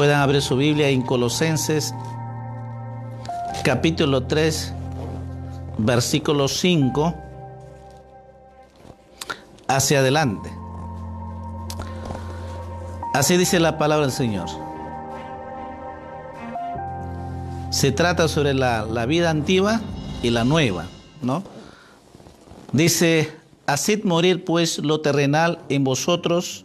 Puedan abrir su Biblia en Colosenses capítulo 3, versículo 5 hacia adelante. Así dice la palabra del Señor. Se trata sobre la, la vida antigua y la nueva, ¿no? Dice, haced morir pues lo terrenal en vosotros,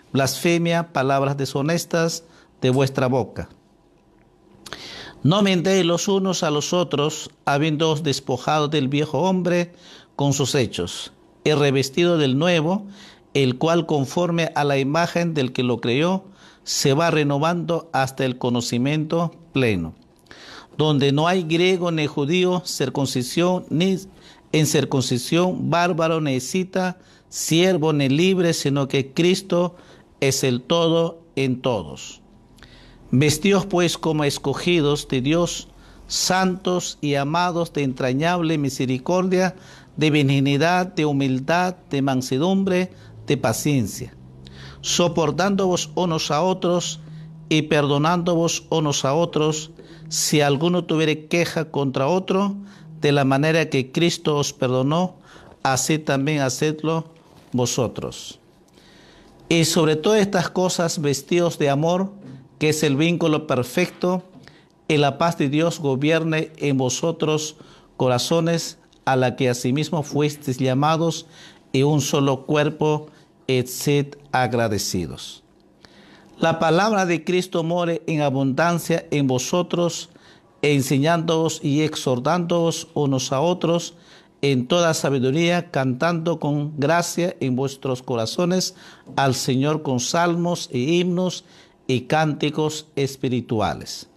blasfemia, palabras deshonestas de vuestra boca. No mentéis los unos a los otros, habiéndoos despojado del viejo hombre con sus hechos, y revestido del nuevo, el cual conforme a la imagen del que lo creó, se va renovando hasta el conocimiento pleno, donde no hay griego ni judío, circuncisión ni en circuncisión, bárbaro ni cita, siervo ni libre, sino que Cristo el todo en todos. Vestidos pues como escogidos de Dios, santos y amados de entrañable misericordia, de benignidad, de humildad, de mansedumbre, de paciencia, soportándoos unos a otros y perdonándoos unos a otros, si alguno tuviere queja contra otro, de la manera que Cristo os perdonó, así también hacedlo vosotros. Y sobre todas estas cosas, vestidos de amor, que es el vínculo perfecto, y la paz de Dios gobierne en vosotros corazones, a la que asimismo fuisteis llamados en un solo cuerpo, et sed agradecidos. La palabra de Cristo more en abundancia en vosotros, enseñándoos y exhortándoos unos a otros, en toda sabiduría, cantando con gracia en vuestros corazones al Señor con salmos e himnos y cánticos espirituales.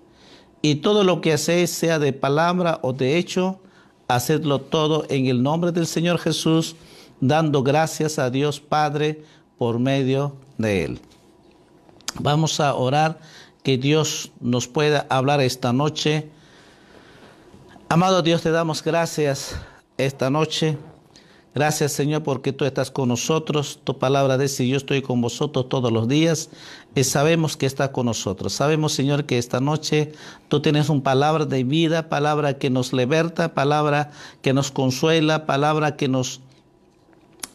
Y todo lo que hacéis, sea de palabra o de hecho, hacedlo todo en el nombre del Señor Jesús, dando gracias a Dios Padre por medio de Él. Vamos a orar que Dios nos pueda hablar esta noche. Amado Dios, te damos gracias esta noche. Gracias Señor porque tú estás con nosotros. Tu palabra dice, yo estoy con vosotros todos los días y sabemos que está con nosotros. Sabemos Señor que esta noche tú tienes una palabra de vida, palabra que nos liberta, palabra que nos consuela, palabra que nos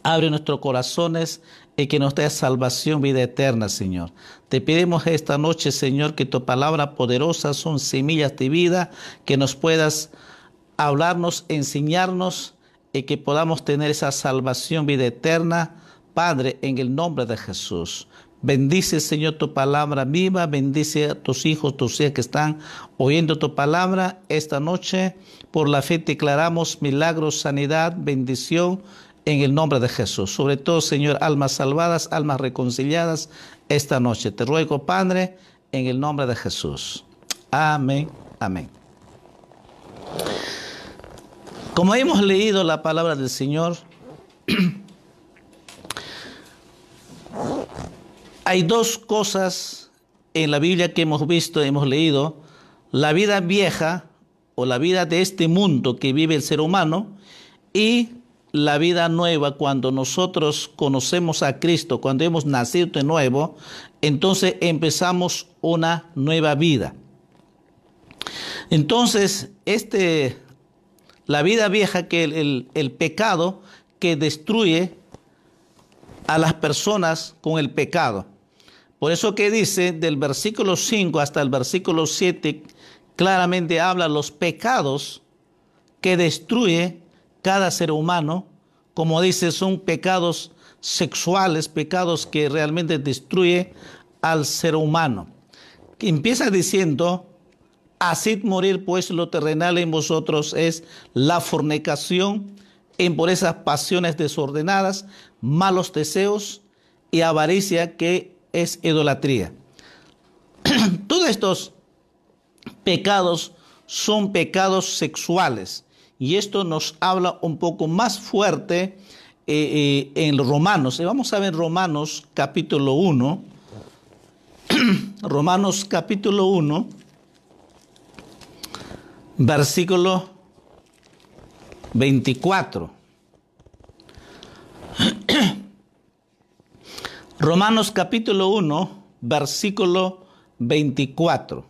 abre nuestros corazones y que nos dé salvación, vida eterna, Señor. Te pedimos esta noche, Señor, que tu palabra poderosa son semillas de vida, que nos puedas hablarnos, enseñarnos y que podamos tener esa salvación, vida eterna, Padre, en el nombre de Jesús. Bendice, Señor, tu palabra viva, bendice a tus hijos, tus hijas que están oyendo tu palabra esta noche. Por la fe declaramos milagros, sanidad, bendición en el nombre de Jesús. Sobre todo, Señor, almas salvadas, almas reconciliadas esta noche. Te ruego, Padre, en el nombre de Jesús. Amén, amén. Como hemos leído la palabra del Señor, hay dos cosas en la Biblia que hemos visto, hemos leído. La vida vieja o la vida de este mundo que vive el ser humano y la vida nueva cuando nosotros conocemos a Cristo, cuando hemos nacido de nuevo, entonces empezamos una nueva vida. Entonces, este la vida vieja, que el, el, pecado que destruye a las personas con el pecado. Por eso que dice del versículo 5 hasta el versículo 7, claramente habla los pecados que destruye cada ser humano. Como dice, son pecados sexuales, pecados que realmente destruye al ser humano. Empieza diciendo, Haced morir pues lo terrenal en vosotros es la fornicación, por esas pasiones desordenadas, malos deseos y avaricia que es idolatría. Todos estos pecados son pecados sexuales. Y esto nos habla un poco más fuerte eh, eh, en Romanos. Vamos a ver Romanos capítulo 1. Romanos capítulo 1, versículo 24. Romanos capítulo 1, versículo 24.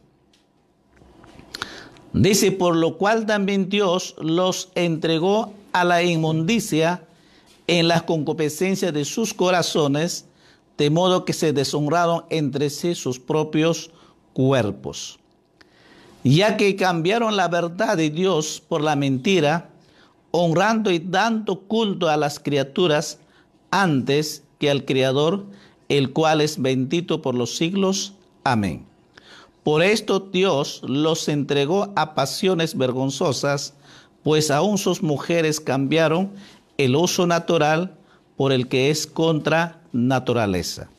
Dice, por lo cual también Dios los entregó a la inmundicia en las concupiscencias de sus corazones, de modo que se deshonraron entre sí sus propios cuerpos. Ya que cambiaron la verdad de Dios por la mentira, honrando y dando culto a las criaturas antes que al Creador, el cual es bendito por los siglos. Amén. Por esto Dios los entregó a pasiones vergonzosas, pues aún sus mujeres cambiaron el uso natural por el que es contra naturaleza.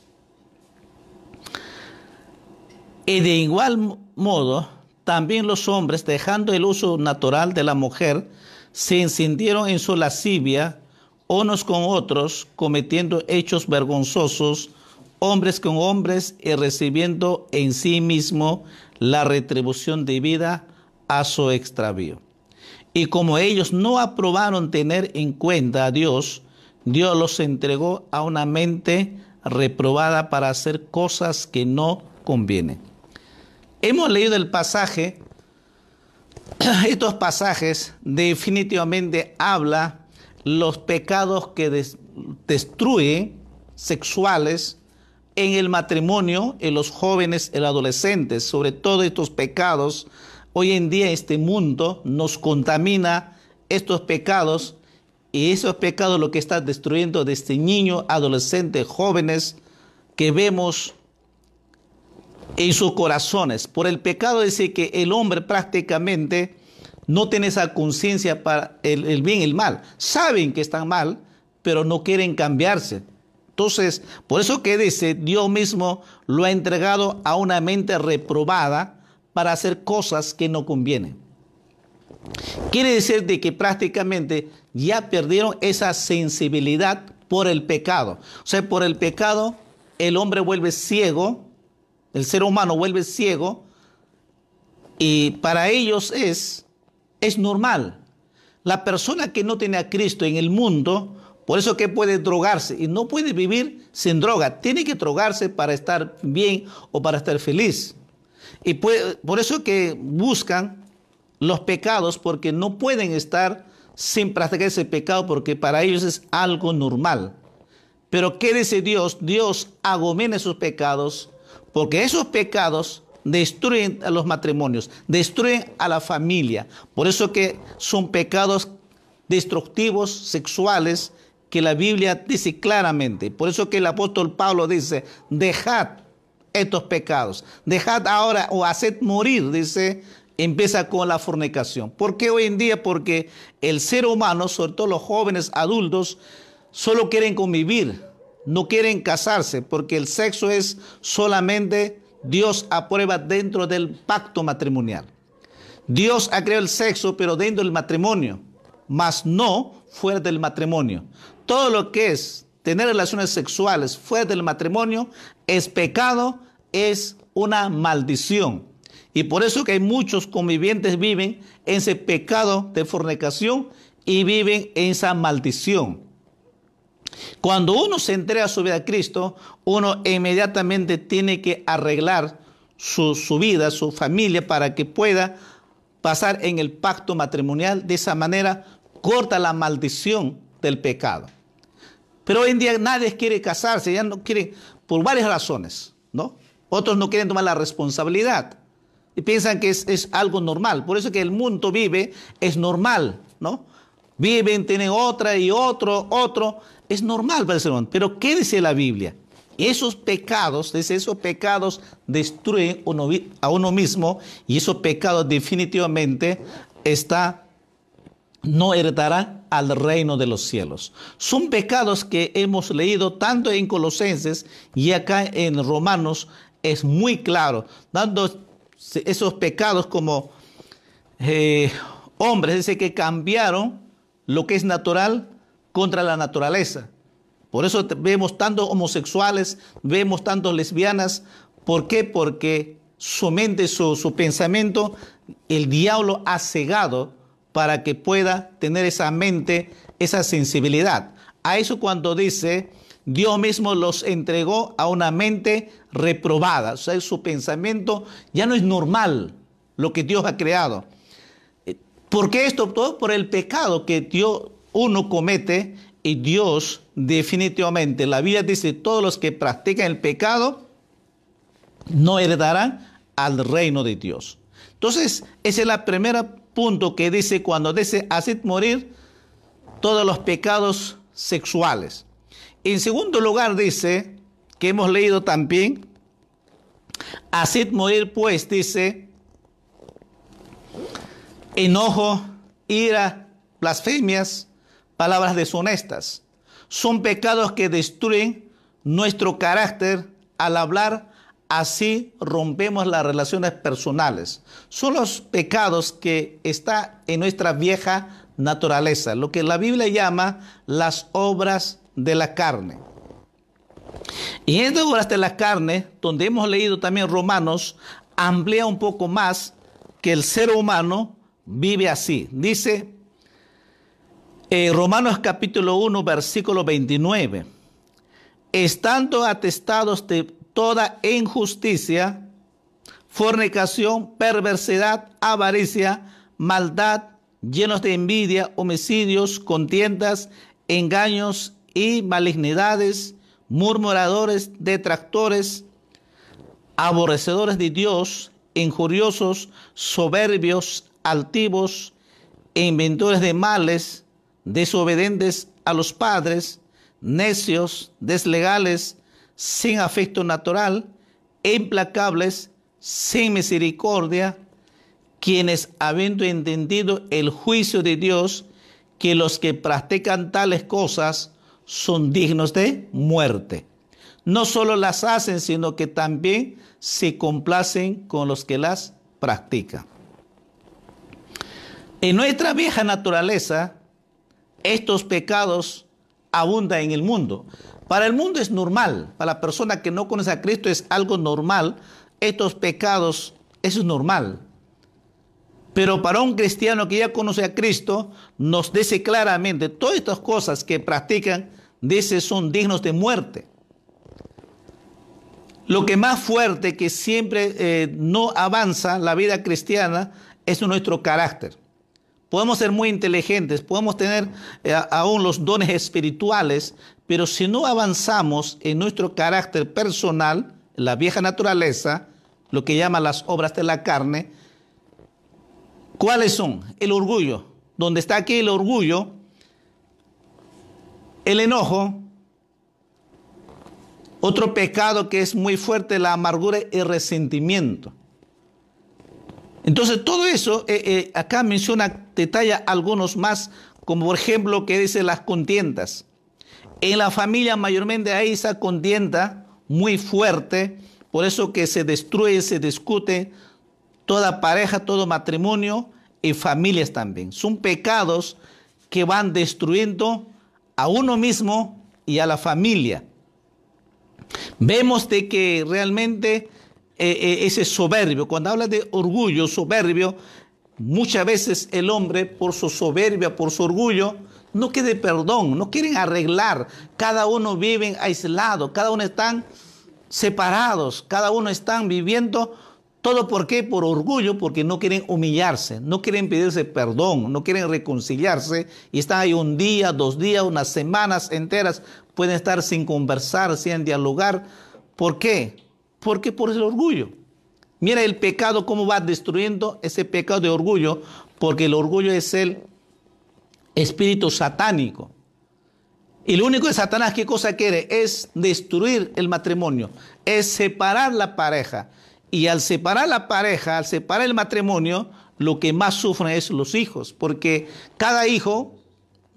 Y de igual modo, también los hombres, dejando el uso natural de la mujer, se encendieron en su lascivia unos con otros, cometiendo hechos vergonzosos, hombres con hombres y recibiendo en sí mismo la retribución debida a su extravío. Y como ellos no aprobaron tener en cuenta a Dios, Dios los entregó a una mente reprobada para hacer cosas que no convienen. Hemos leído el pasaje, estos pasajes definitivamente habla los pecados que destruyen sexuales en el matrimonio, en los jóvenes, en los adolescentes, sobre todo estos pecados. Hoy en día este mundo nos contamina estos pecados y esos pecados lo que está destruyendo desde niños, adolescentes, jóvenes que vemos en sus corazones. Por el pecado dice que el hombre prácticamente no tiene esa conciencia para el, bien y el mal. Saben que están mal, pero no quieren cambiarse. Entonces, por eso que dice, Dios mismo lo ha entregado a una mente reprobada para hacer cosas que no convienen. Quiere decir de que prácticamente ya perdieron esa sensibilidad por el pecado. O sea, por el pecado el hombre vuelve ciego, el ser humano vuelve ciego, y para ellos es es normal. La persona que no tiene a Cristo en el mundo, por eso que puede drogarse y no puede vivir sin droga, tiene que drogarse para estar bien o para estar feliz. Y por eso que buscan los pecados porque no pueden estar sin practicar ese pecado porque para ellos es algo normal. Pero ¿qué dice Dios? Dios agomena sus pecados porque esos pecados destruyen a los matrimonios, destruyen a la familia. Por eso que son pecados destructivos sexuales que la Biblia dice claramente. Por eso que el apóstol Pablo dice, dejad estos pecados, dejad ahora o haced morir, dice, empieza con la fornicación. ¿Por qué hoy en día? Porque el ser humano, sobre todo los jóvenes adultos, solo quieren convivir, no quieren casarse, porque el sexo es solamente Dios aprueba dentro del pacto matrimonial. Dios ha creado el sexo, pero dentro del matrimonio, mas no fuera del matrimonio. Todo lo que es tener relaciones sexuales fuera del matrimonio es pecado, es una maldición. Y por eso que hay muchos convivientes viven en ese pecado de fornicación y viven en esa maldición. Cuando uno se entrega su vida a Cristo, uno inmediatamente tiene que arreglar su, vida, su familia, para que pueda pasar en el pacto matrimonial. De esa manera corta la maldición del pecado. Pero hoy en día nadie quiere casarse, ya no quieren, por varias razones, ¿no? Otros no quieren tomar la responsabilidad y piensan que es, es algo normal. Por eso que el mundo vive, es normal, ¿no? Viven, tienen otra y otro, otro, es normal para el ser humano. Pero ¿qué dice la Biblia? Esos pecados, dice, esos pecados destruyen a uno mismo y esos pecados definitivamente está, no heredará al reino de los cielos. Son pecados que hemos leído tanto en Colosenses y acá en Romanos es muy claro, dando esos pecados como eh, hombres, es decir, que cambiaron lo que es natural contra la naturaleza. Por eso vemos tantos homosexuales, vemos tantos lesbianas. ¿Por qué? Porque su mente, su, su pensamiento, el diablo ha cegado para que pueda tener esa mente, esa sensibilidad. A eso cuando dice, Dios mismo los entregó a una mente reprobada. O sea, su pensamiento ya no es normal lo que Dios ha creado. ¿Por qué esto? Todo por el pecado que Dios uno comete y Dios definitivamente, la Biblia dice, todos los que practican el pecado no heredarán al reino de Dios. Entonces, ese es el primer punto que dice cuando dice, haced morir todos los pecados sexuales. En segundo lugar dice, que hemos leído también, haced morir pues, dice, enojo, ira, blasfemias, palabras deshonestas. Son pecados que destruyen nuestro carácter al hablar, así rompemos las relaciones personales. Son los pecados que está en nuestra vieja naturaleza, lo que la Biblia llama las obras de la carne. Y en estas obras de la carne, donde hemos leído también Romanos, amplía un poco más que el ser humano vive así. Dice eh, Romanos capítulo 1, versículo 29. Estando atestados de toda injusticia, fornicación, perversidad, avaricia, maldad, llenos de envidia, homicidios, contiendas, engaños y malignidades, murmuradores, detractores, aborrecedores de Dios, injuriosos, soberbios, altivos, inventores de males, desobedientes a los padres, necios, deslegales, sin afecto natural, implacables, sin misericordia, quienes habiendo entendido el juicio de Dios, que los que practican tales cosas son dignos de muerte. No solo las hacen, sino que también se complacen con los que las practican. En nuestra vieja naturaleza, estos pecados abundan en el mundo. Para el mundo es normal, para la persona que no conoce a Cristo es algo normal, estos pecados, eso es normal. Pero para un cristiano que ya conoce a Cristo, nos dice claramente, todas estas cosas que practican, dice, son dignos de muerte. Lo que más fuerte que siempre eh, no avanza la vida cristiana es nuestro carácter. Podemos ser muy inteligentes, podemos tener eh, aún los dones espirituales, pero si no avanzamos en nuestro carácter personal, la vieja naturaleza, lo que llaman las obras de la carne, ¿cuáles son? El orgullo. Donde está aquí el orgullo, el enojo, otro pecado que es muy fuerte, la amargura y resentimiento. Entonces, todo eso, eh, eh, acá menciona, detalla algunos más, como por ejemplo que dice las contiendas. En la familia mayormente hay esa contienda muy fuerte, por eso que se destruye, se discute toda pareja, todo matrimonio y familias también. Son pecados que van destruyendo a uno mismo y a la familia. Vemos de que realmente eh, eh, ese soberbio. Cuando habla de orgullo, soberbio, muchas veces el hombre, por su soberbia, por su orgullo, no quiere perdón, no quieren arreglar. Cada uno vive aislado, cada uno están separados, cada uno están viviendo. ¿Todo por qué? Por orgullo, porque no quieren humillarse, no quieren pedirse perdón, no quieren reconciliarse y están ahí un día, dos días, unas semanas enteras, pueden estar sin conversar, sin dialogar. ¿Por qué? Porque por el orgullo. Mira el pecado cómo va destruyendo ese pecado de orgullo, porque el orgullo es el espíritu satánico. Y lo único de Satanás, ¿qué cosa quiere? Es destruir el matrimonio, es separar la pareja. Y al separar la pareja, al separar el matrimonio, lo que más sufren es los hijos, porque cada hijo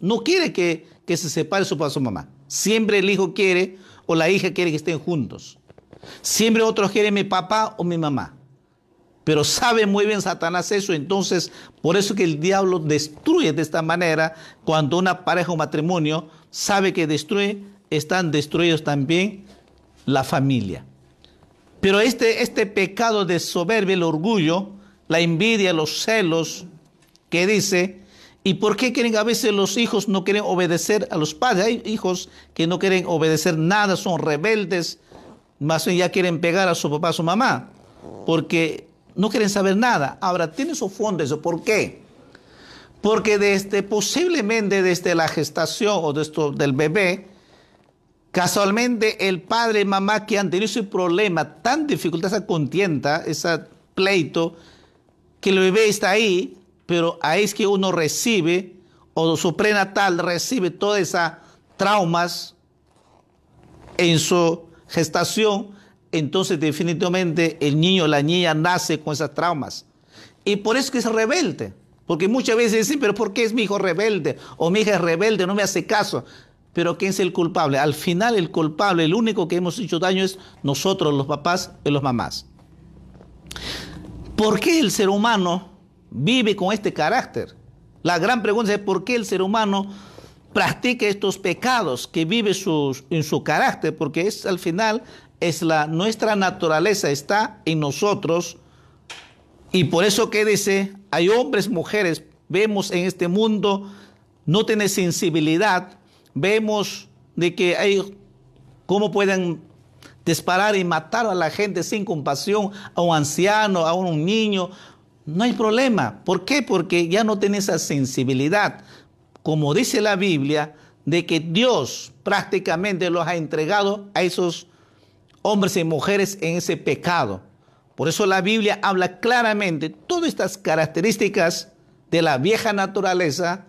no quiere que, que se separe su papá su mamá. Siempre el hijo quiere o la hija quiere que estén juntos. Siempre otros quieren mi papá o mi mamá. Pero sabe muy bien Satanás eso, entonces por eso que el diablo destruye de esta manera cuando una pareja o matrimonio sabe que destruye, están destruidos también la familia. Pero este, este pecado de soberbia, el orgullo, la envidia, los celos, que dice, ¿y por qué quieren a veces los hijos no quieren obedecer a los padres? Hay hijos que no quieren obedecer nada, son rebeldes, más ya quieren pegar a su papá, a su mamá, porque no quieren saber nada. Ahora, tiene su fondo eso. ¿Por qué? Porque desde, posiblemente desde la gestación o esto del bebé, casualmente el padre y mamá que han tenido ese problema, tan dificultad, esa contienda, ese pleito, que el bebé está ahí, pero ahí es que uno recibe, o su prenatal recibe todas esas traumas en su gestación entonces definitivamente el niño o la niña nace con esas traumas. Y por eso que es rebelde. Porque muchas veces dicen, pero ¿por qué es mi hijo rebelde? O mi hija es rebelde, no me hace caso. Pero ¿quién es el culpable? Al final el culpable, el único que hemos hecho daño es nosotros, los papás y los mamás. ¿Por qué el ser humano vive con este carácter? La gran pregunta es ¿por qué el ser humano practica estos pecados que vive en su carácter? Porque es al final es la nuestra naturaleza está en nosotros y por eso que dice, hay hombres, mujeres, vemos en este mundo no tiene sensibilidad, vemos de que hay cómo pueden disparar y matar a la gente sin compasión, a un anciano, a un niño, no hay problema. ¿Por qué? Porque ya no tiene esa sensibilidad. Como dice la Biblia, de que Dios prácticamente los ha entregado a esos hombres y mujeres en ese pecado. Por eso la Biblia habla claramente todas estas características de la vieja naturaleza,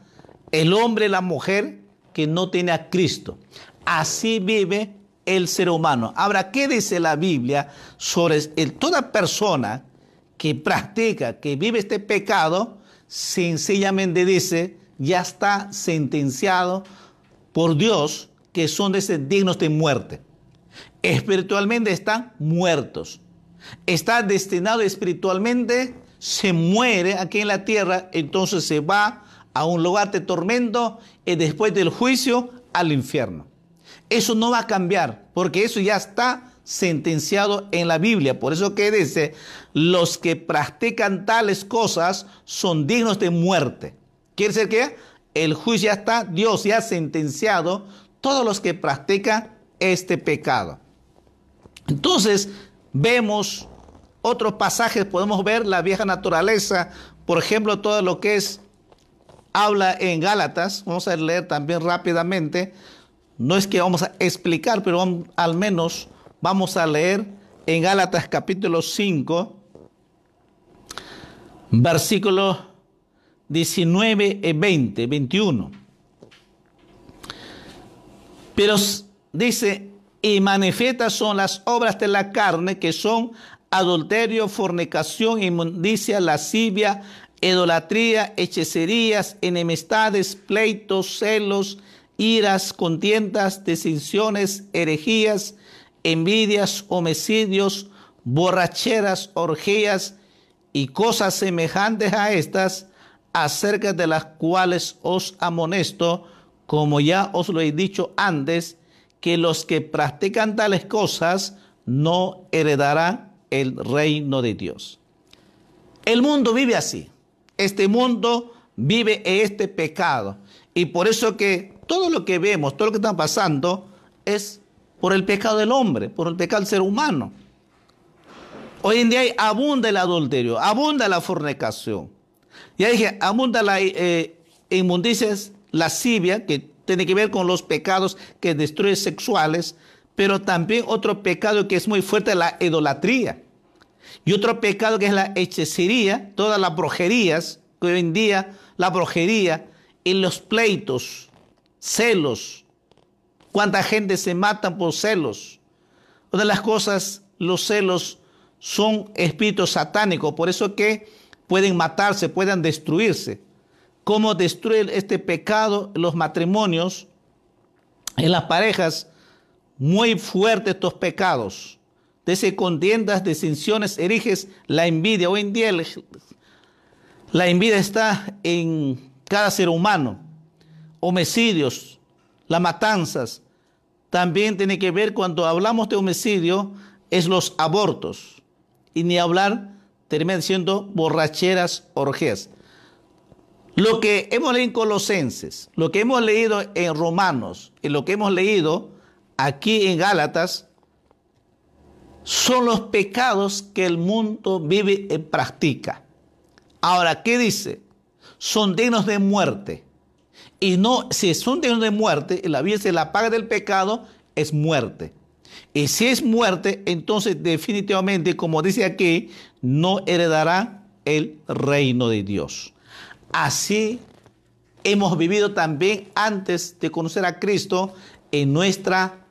el hombre y la mujer que no tiene a Cristo. Así vive el ser humano. Ahora, ¿qué dice la Biblia sobre toda persona que practica, que vive este pecado? Sencillamente dice, ya está sentenciado por Dios que son dignos de muerte espiritualmente están muertos. Está destinado espiritualmente, se muere aquí en la tierra, entonces se va a un lugar de tormento y después del juicio al infierno. Eso no va a cambiar, porque eso ya está sentenciado en la Biblia. Por eso que dice, los que practican tales cosas son dignos de muerte. Quiere decir que el juicio ya está, Dios ya ha sentenciado todos los que practican este pecado. Entonces, vemos otros pasajes, podemos ver la vieja naturaleza, por ejemplo, todo lo que es, habla en Gálatas, vamos a leer también rápidamente, no es que vamos a explicar, pero al menos vamos a leer en Gálatas capítulo 5, versículos 19 y 20, 21. Pero dice, y manifiestas son las obras de la carne, que son adulterio, fornicación, inmundicia, lascivia, idolatría, hechicerías, enemistades, pleitos, celos, iras, contiendas, desinciones, herejías, envidias, homicidios, borracheras, orgías y cosas semejantes a estas, acerca de las cuales os amonesto, como ya os lo he dicho antes, que los que practican tales cosas no heredarán el reino de Dios. El mundo vive así. Este mundo vive este pecado. Y por eso que todo lo que vemos, todo lo que está pasando, es por el pecado del hombre, por el pecado del ser humano. Hoy en día abunda el adulterio, abunda la fornicación. Ya dije, abunda la eh, lascivia, que tiene que ver con los pecados que destruyen sexuales, pero también otro pecado que es muy fuerte, la idolatría. Y otro pecado que es la hechicería, todas las brujerías, que hoy en día la brujería y los pleitos, celos. Cuánta gente se mata por celos. Una de las cosas, los celos son espíritus satánicos, por eso que pueden matarse, pueden destruirse cómo destruir este pecado los matrimonios, en las parejas, muy fuertes estos pecados. Desde contiendas, disensiones, eriges la envidia. Hoy en día la envidia está en cada ser humano. Homicidios, las matanzas. También tiene que ver cuando hablamos de homicidio, es los abortos. Y ni hablar, termina siendo borracheras, orgías. Lo que hemos leído en Colosenses, lo que hemos leído en Romanos y lo que hemos leído aquí en Gálatas son los pecados que el mundo vive y practica. Ahora, ¿qué dice? Son dignos de muerte. Y no, si son dignos de muerte, la vida dice la paga del pecado es muerte. Y si es muerte, entonces definitivamente, como dice aquí, no heredará el reino de Dios. Así hemos vivido también antes de conocer a Cristo en nuestra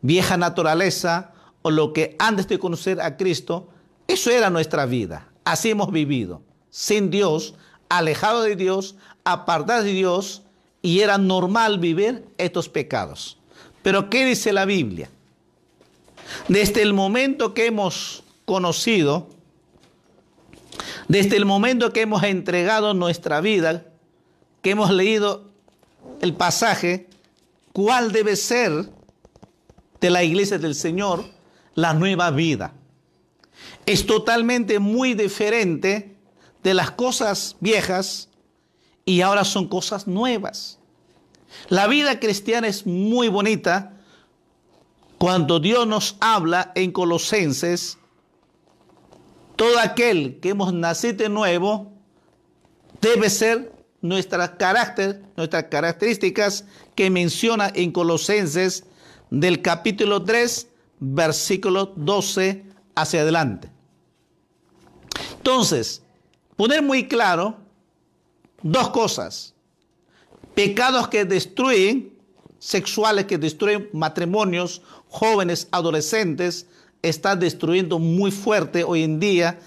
vieja naturaleza o lo que antes de conocer a Cristo, eso era nuestra vida. Así hemos vivido, sin Dios, alejado de Dios, apartado de Dios, y era normal vivir estos pecados. Pero ¿qué dice la Biblia? Desde el momento que hemos conocido desde el momento que hemos entregado nuestra vida, que hemos leído el pasaje, ¿cuál debe ser de la iglesia del Señor la nueva vida? Es totalmente muy diferente de las cosas viejas y ahora son cosas nuevas. La vida cristiana es muy bonita cuando Dios nos habla en Colosenses todo aquel que hemos nacido de nuevo debe ser nuestra carácter, nuestras características que menciona en Colosenses del capítulo 3, versículo 12 hacia adelante. Entonces, poner muy claro dos cosas. Pecados que destruyen, sexuales que destruyen matrimonios, jóvenes, adolescentes, está destruyendo muy fuerte hoy en día.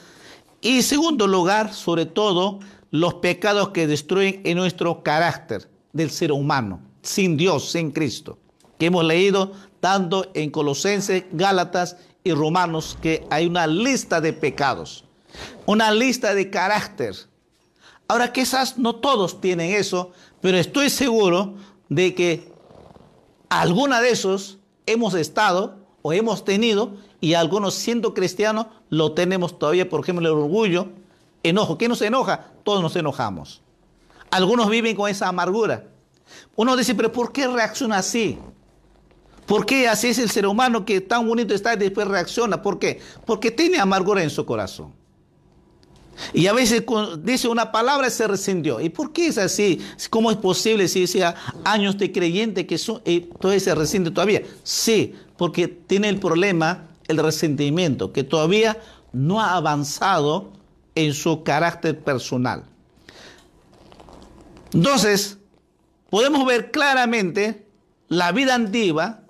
Y segundo lugar, sobre todo, los pecados que destruyen en nuestro carácter del ser humano, sin Dios, sin Cristo, que hemos leído tanto en Colosenses, Gálatas y Romanos, que hay una lista de pecados, una lista de carácter. Ahora quizás no todos tienen eso, pero estoy seguro de que alguna de esos hemos estado o hemos tenido y algunos siendo cristianos lo tenemos todavía, por ejemplo, el orgullo, enojo. ¿Qué nos enoja? Todos nos enojamos. Algunos viven con esa amargura. Uno dice, pero ¿por qué reacciona así? ¿Por qué así es el ser humano que tan bonito está y después reacciona? ¿Por qué? Porque tiene amargura en su corazón. Y a veces dice una palabra y se rescindió. ¿Y por qué es así? ¿Cómo es posible si decía años de creyente que son, y todavía se rescinde todavía? Sí, porque tiene el problema el resentimiento, que todavía no ha avanzado en su carácter personal. Entonces, podemos ver claramente la vida antigua,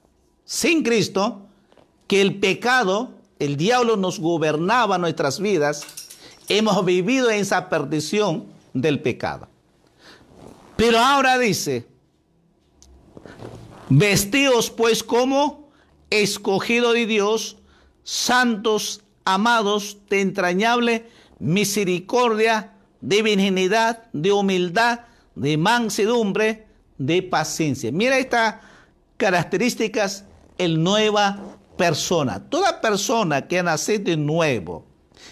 sin Cristo, que el pecado, el diablo nos gobernaba nuestras vidas, hemos vivido en esa perdición del pecado. Pero ahora dice, vestidos pues como escogido de Dios, santos, amados, de entrañable misericordia, de virginidad, de humildad, de mansedumbre, de paciencia. Mira estas características, el nueva persona. Toda persona que nacido de nuevo,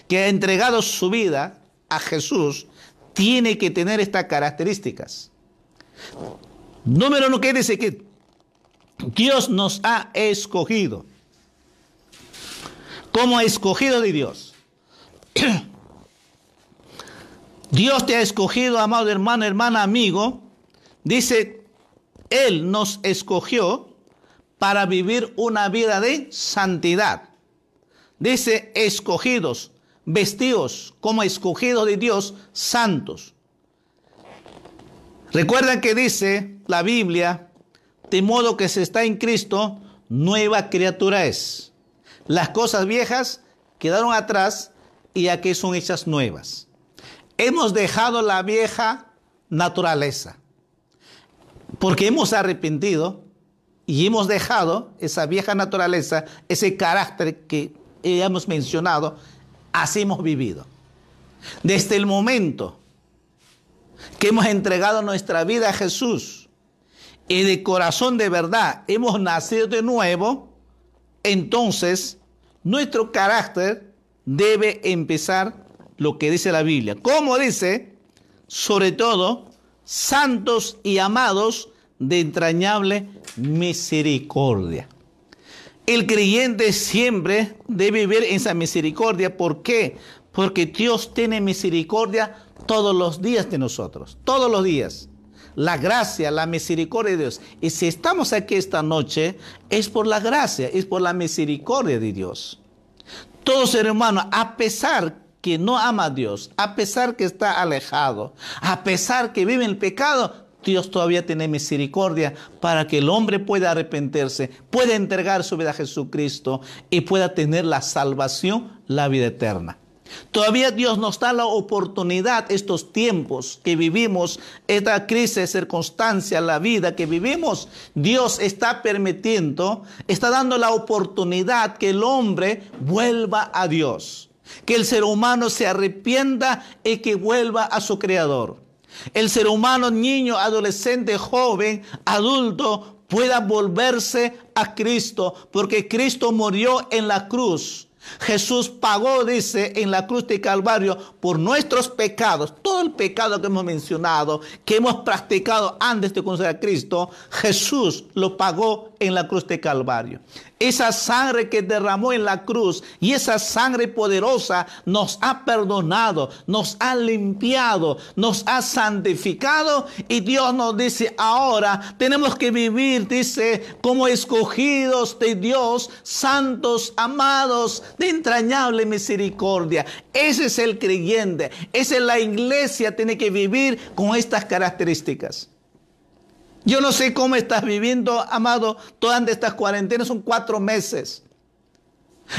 que ha entregado su vida a Jesús, tiene que tener estas características. Número uno que dice que Dios nos ha escogido como escogido de Dios. Dios te ha escogido, amado hermano, hermana, amigo. Dice, Él nos escogió para vivir una vida de santidad. Dice, escogidos, vestidos como escogidos de Dios, santos. Recuerda que dice la Biblia, de modo que se está en Cristo, nueva criatura es. Las cosas viejas quedaron atrás y aquí son hechas nuevas. Hemos dejado la vieja naturaleza porque hemos arrepentido y hemos dejado esa vieja naturaleza, ese carácter que hemos mencionado, así hemos vivido. Desde el momento que hemos entregado nuestra vida a Jesús y de corazón de verdad hemos nacido de nuevo, entonces nuestro carácter debe empezar lo que dice la Biblia. Como dice, sobre todo, santos y amados de entrañable misericordia. El creyente siempre debe vivir en esa misericordia. ¿Por qué? Porque Dios tiene misericordia todos los días de nosotros, todos los días. La gracia, la misericordia de Dios. Y si estamos aquí esta noche, es por la gracia, es por la misericordia de Dios. Todo ser humano, a pesar que no ama a Dios, a pesar que está alejado, a pesar que vive en el pecado, Dios todavía tiene misericordia para que el hombre pueda arrepentirse, pueda entregar su vida a Jesucristo y pueda tener la salvación, la vida eterna. Todavía Dios nos da la oportunidad, estos tiempos que vivimos, esta crisis, circunstancia, la vida que vivimos, Dios está permitiendo, está dando la oportunidad que el hombre vuelva a Dios, que el ser humano se arrepienta y que vuelva a su Creador. El ser humano, niño, adolescente, joven, adulto, pueda volverse a Cristo, porque Cristo murió en la cruz. Jesús pagó, dice, en la cruz de Calvario por nuestros pecados, todo el pecado que hemos mencionado, que hemos practicado antes de conocer a Cristo, Jesús lo pagó en la cruz de Calvario esa sangre que derramó en la cruz y esa sangre poderosa nos ha perdonado, nos ha limpiado, nos ha santificado y Dios nos dice ahora tenemos que vivir, dice, como escogidos de Dios, santos, amados, de entrañable misericordia. Ese es el creyente, esa es la iglesia, tiene que vivir con estas características. Yo no sé cómo estás viviendo, amado, todas estas cuarentenas, son cuatro meses.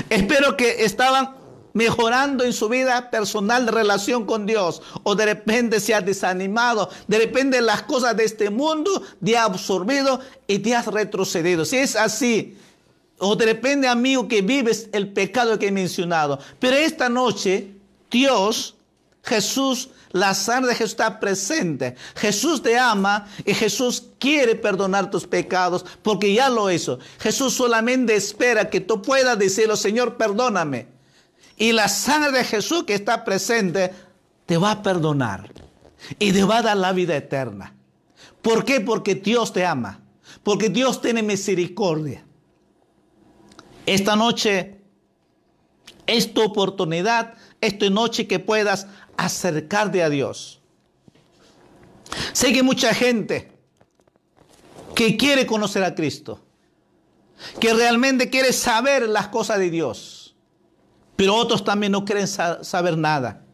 Espero que estaban mejorando en su vida personal de relación con Dios o de repente se ha desanimado, de repente las cosas de este mundo te ha absorbido y te has retrocedido. Si es así, o de repente amigo que vives el pecado que he mencionado, pero esta noche Dios, Jesús, la sangre de Jesús está presente. Jesús te ama y Jesús quiere perdonar tus pecados porque ya lo hizo. Jesús solamente espera que tú puedas decirlo, Señor, perdóname. Y la sangre de Jesús que está presente te va a perdonar y te va a dar la vida eterna. ¿Por qué? Porque Dios te ama. Porque Dios tiene misericordia. Esta noche es tu oportunidad, esta noche que puedas acercarte a Dios. Sé que mucha gente que quiere conocer a Cristo, que realmente quiere saber las cosas de Dios, pero otros también no quieren saber nada.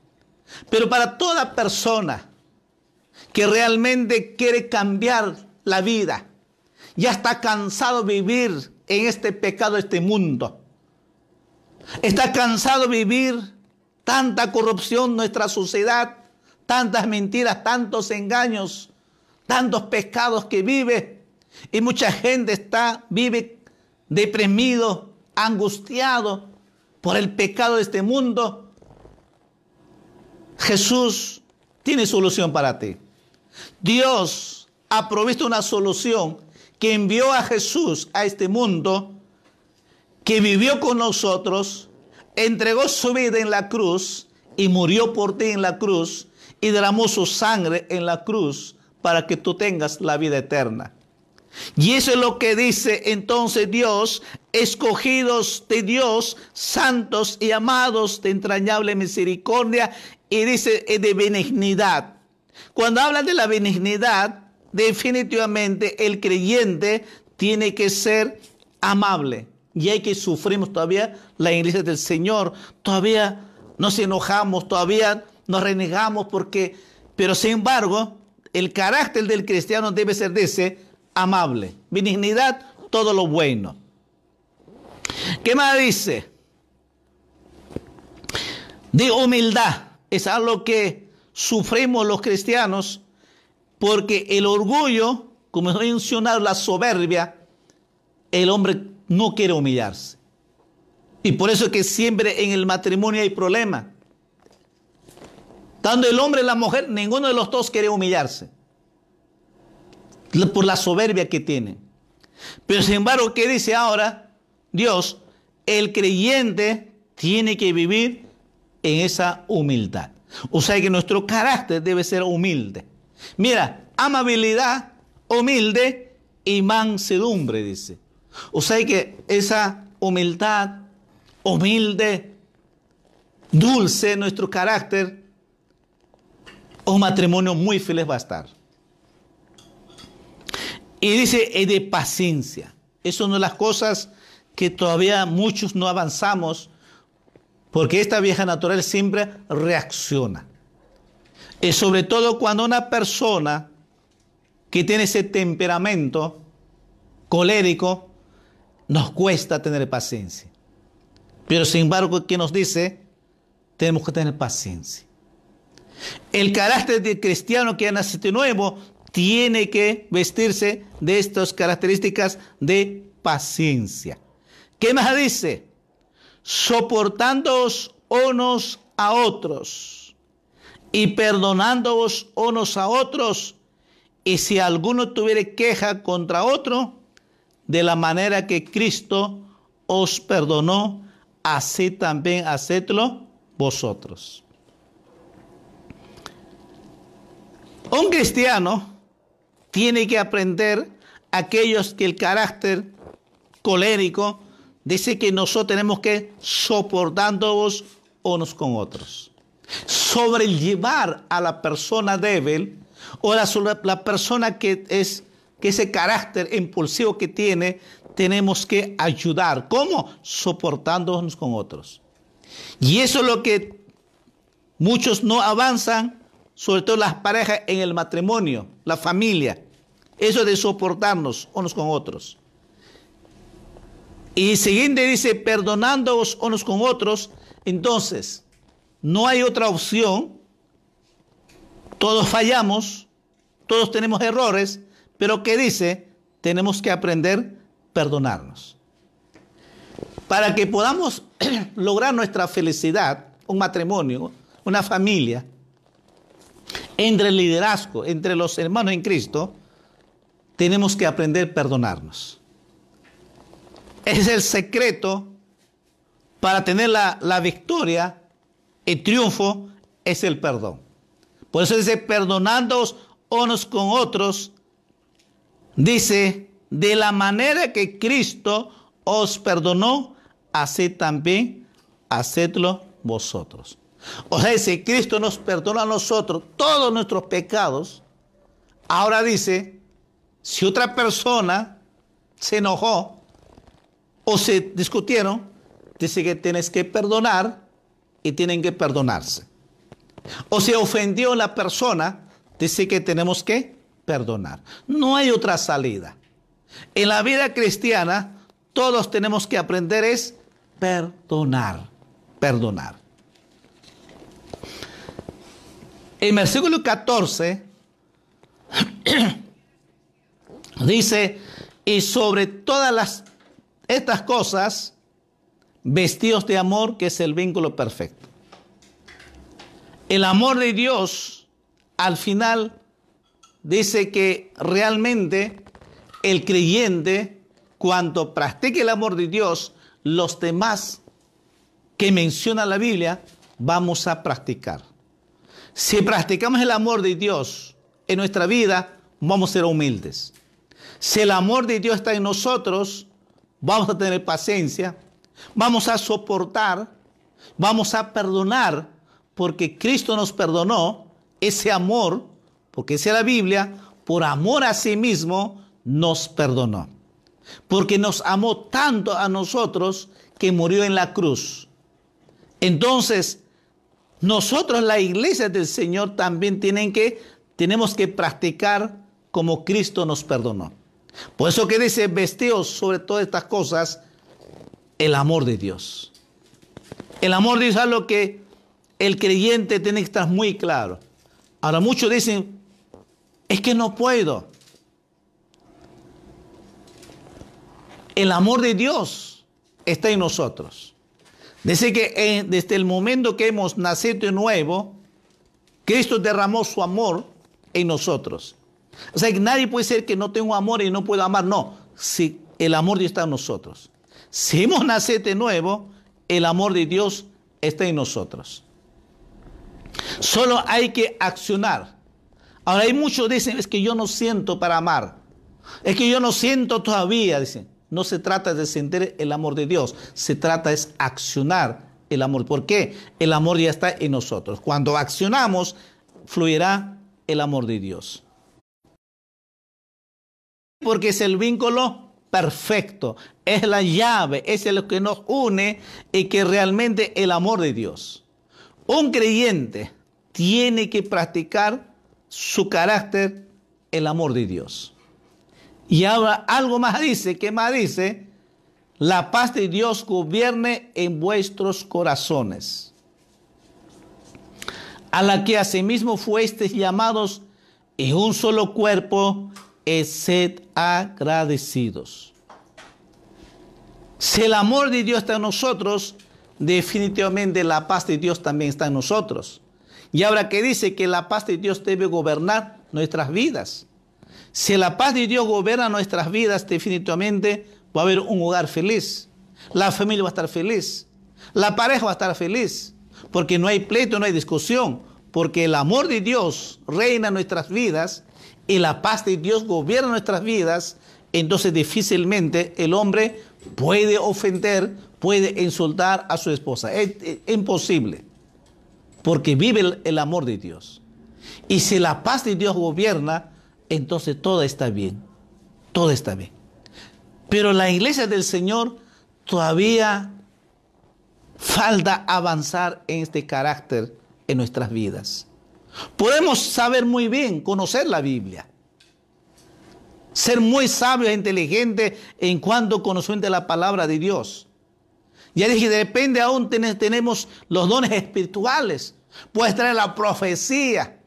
Pero para toda persona que realmente quiere cambiar la vida, ya está cansado de vivir en este pecado, este mundo, está cansado de vivir tanta corrupción nuestra sociedad, tantas mentiras, tantos engaños, tantos pecados que vive. Y mucha gente está, vive deprimido, angustiado por el pecado de este mundo. Jesús tiene solución para ti. Dios ha provisto una solución que envió a Jesús a este mundo, que vivió con nosotros, entregó su vida en la cruz y murió por ti en la cruz y derramó su sangre en la cruz para que tú tengas la vida eterna. Y eso es lo que dice entonces Dios, escogidos de Dios, santos y amados de entrañable misericordia, y dice eh, de benignidad. Cuando habla de la benignidad, definitivamente el creyente tiene que ser amable. Y hay que sufrimos todavía la iglesia del Señor. Todavía nos enojamos, todavía nos renegamos porque, pero sin embargo, el carácter del cristiano debe ser de ese amable. Benignidad, todo lo bueno. ¿Qué más dice? De humildad. Es algo que sufrimos los cristianos porque el orgullo, como he mencionado, la soberbia, el hombre no quiere humillarse. Y por eso es que siempre en el matrimonio hay problemas. Tanto el hombre y la mujer, ninguno de los dos quiere humillarse. Por la soberbia que tiene. Pero sin embargo, ¿qué dice ahora Dios? El creyente tiene que vivir en esa humildad. O sea que nuestro carácter debe ser humilde. Mira, amabilidad, humilde y mansedumbre, dice. O sea que esa humildad, humilde, dulce, nuestro carácter, un matrimonio muy feliz va a estar. Y dice, es de paciencia. Es una de las cosas que todavía muchos no avanzamos, porque esta vieja natural siempre reacciona. Y sobre todo cuando una persona que tiene ese temperamento colérico, nos cuesta tener paciencia. Pero sin embargo, ¿qué nos dice? Tenemos que tener paciencia. El carácter de cristiano que ha nacido nuevo tiene que vestirse de estas características de paciencia. ¿Qué más dice? Soportándoos unos a otros y perdonándoos unos a otros. Y si alguno tuviere queja contra otro, de la manera que Cristo os perdonó, así también hacedlo vosotros. Un cristiano tiene que aprender aquellos que el carácter colérico dice que nosotros tenemos que soportándonos unos con otros. Sobrellevar a la persona débil o la, la persona que es que ese carácter impulsivo que tiene, tenemos que ayudar. ¿Cómo? Soportándonos con otros. Y eso es lo que muchos no avanzan sobre todo las parejas en el matrimonio, la familia. Eso de soportarnos unos con otros. Y siguiente dice, perdonándoos unos con otros. Entonces, no hay otra opción. Todos fallamos, todos tenemos errores, pero ¿qué dice? Tenemos que aprender a perdonarnos. Para que podamos lograr nuestra felicidad, un matrimonio, una familia, entre el liderazgo, entre los hermanos en Cristo, tenemos que aprender a perdonarnos. Es el secreto para tener la, la victoria, el triunfo, es el perdón. Por eso dice, perdonándoos unos con otros, dice, de la manera que Cristo os perdonó, así también hacedlo vosotros. O sea, si Cristo nos perdona a nosotros todos nuestros pecados, ahora dice, si otra persona se enojó o se discutieron, dice que tienes que perdonar y tienen que perdonarse. O se ofendió la persona, dice que tenemos que perdonar. No hay otra salida. En la vida cristiana, todos tenemos que aprender es perdonar, perdonar. En versículo 14 dice, y sobre todas las, estas cosas, vestidos de amor, que es el vínculo perfecto. El amor de Dios, al final, dice que realmente el creyente, cuando practique el amor de Dios, los demás que menciona la Biblia, vamos a practicar. Si practicamos el amor de Dios en nuestra vida, vamos a ser humildes. Si el amor de Dios está en nosotros, vamos a tener paciencia, vamos a soportar, vamos a perdonar, porque Cristo nos perdonó ese amor, porque dice la Biblia, por amor a sí mismo nos perdonó. Porque nos amó tanto a nosotros que murió en la cruz. Entonces, nosotros, la iglesia del Señor, también tienen que, tenemos que practicar como Cristo nos perdonó. Por eso que dice, vestidos sobre todas estas cosas, el amor de Dios. El amor de Dios es algo que el creyente tiene que estar muy claro. Ahora muchos dicen, es que no puedo. El amor de Dios está en nosotros. Que desde el momento que hemos nacido de nuevo, Cristo derramó su amor en nosotros. O sea, que nadie puede ser que no tenga amor y no pueda amar. No, si el amor de Dios está en nosotros. Si hemos nacido de nuevo, el amor de Dios está en nosotros. Solo hay que accionar. Ahora hay muchos que dicen, es que yo no siento para amar. Es que yo no siento todavía, dicen. No se trata de sentir el amor de Dios, se trata es accionar el amor. ¿Por qué? El amor ya está en nosotros. Cuando accionamos, fluirá el amor de Dios. Porque es el vínculo perfecto, es la llave, es lo que nos une y que realmente el amor de Dios. Un creyente tiene que practicar su carácter, el amor de Dios. Y ahora algo más dice, ¿qué más dice? La paz de Dios gobierne en vuestros corazones, a la que asimismo fuesteis llamados en un solo cuerpo, sed agradecidos. Si el amor de Dios está en nosotros, definitivamente la paz de Dios también está en nosotros. Y ahora que dice que la paz de Dios debe gobernar nuestras vidas. Si la paz de Dios gobierna nuestras vidas, definitivamente va a haber un hogar feliz. La familia va a estar feliz. La pareja va a estar feliz. Porque no hay pleito, no hay discusión. Porque el amor de Dios reina en nuestras vidas y la paz de Dios gobierna nuestras vidas. Entonces difícilmente el hombre puede ofender, puede insultar a su esposa. Es, imposible. Porque vive el amor de Dios. Y si la paz de Dios gobierna, entonces todo está bien, todo está bien. Pero la iglesia del Señor todavía falta avanzar en este carácter en nuestras vidas. Podemos saber muy bien, conocer la Biblia, ser muy sabios e inteligentes en cuanto conocemos de la palabra de Dios. Ya dije, depende aún tenemos los dones espirituales. Puedes traer la profecía,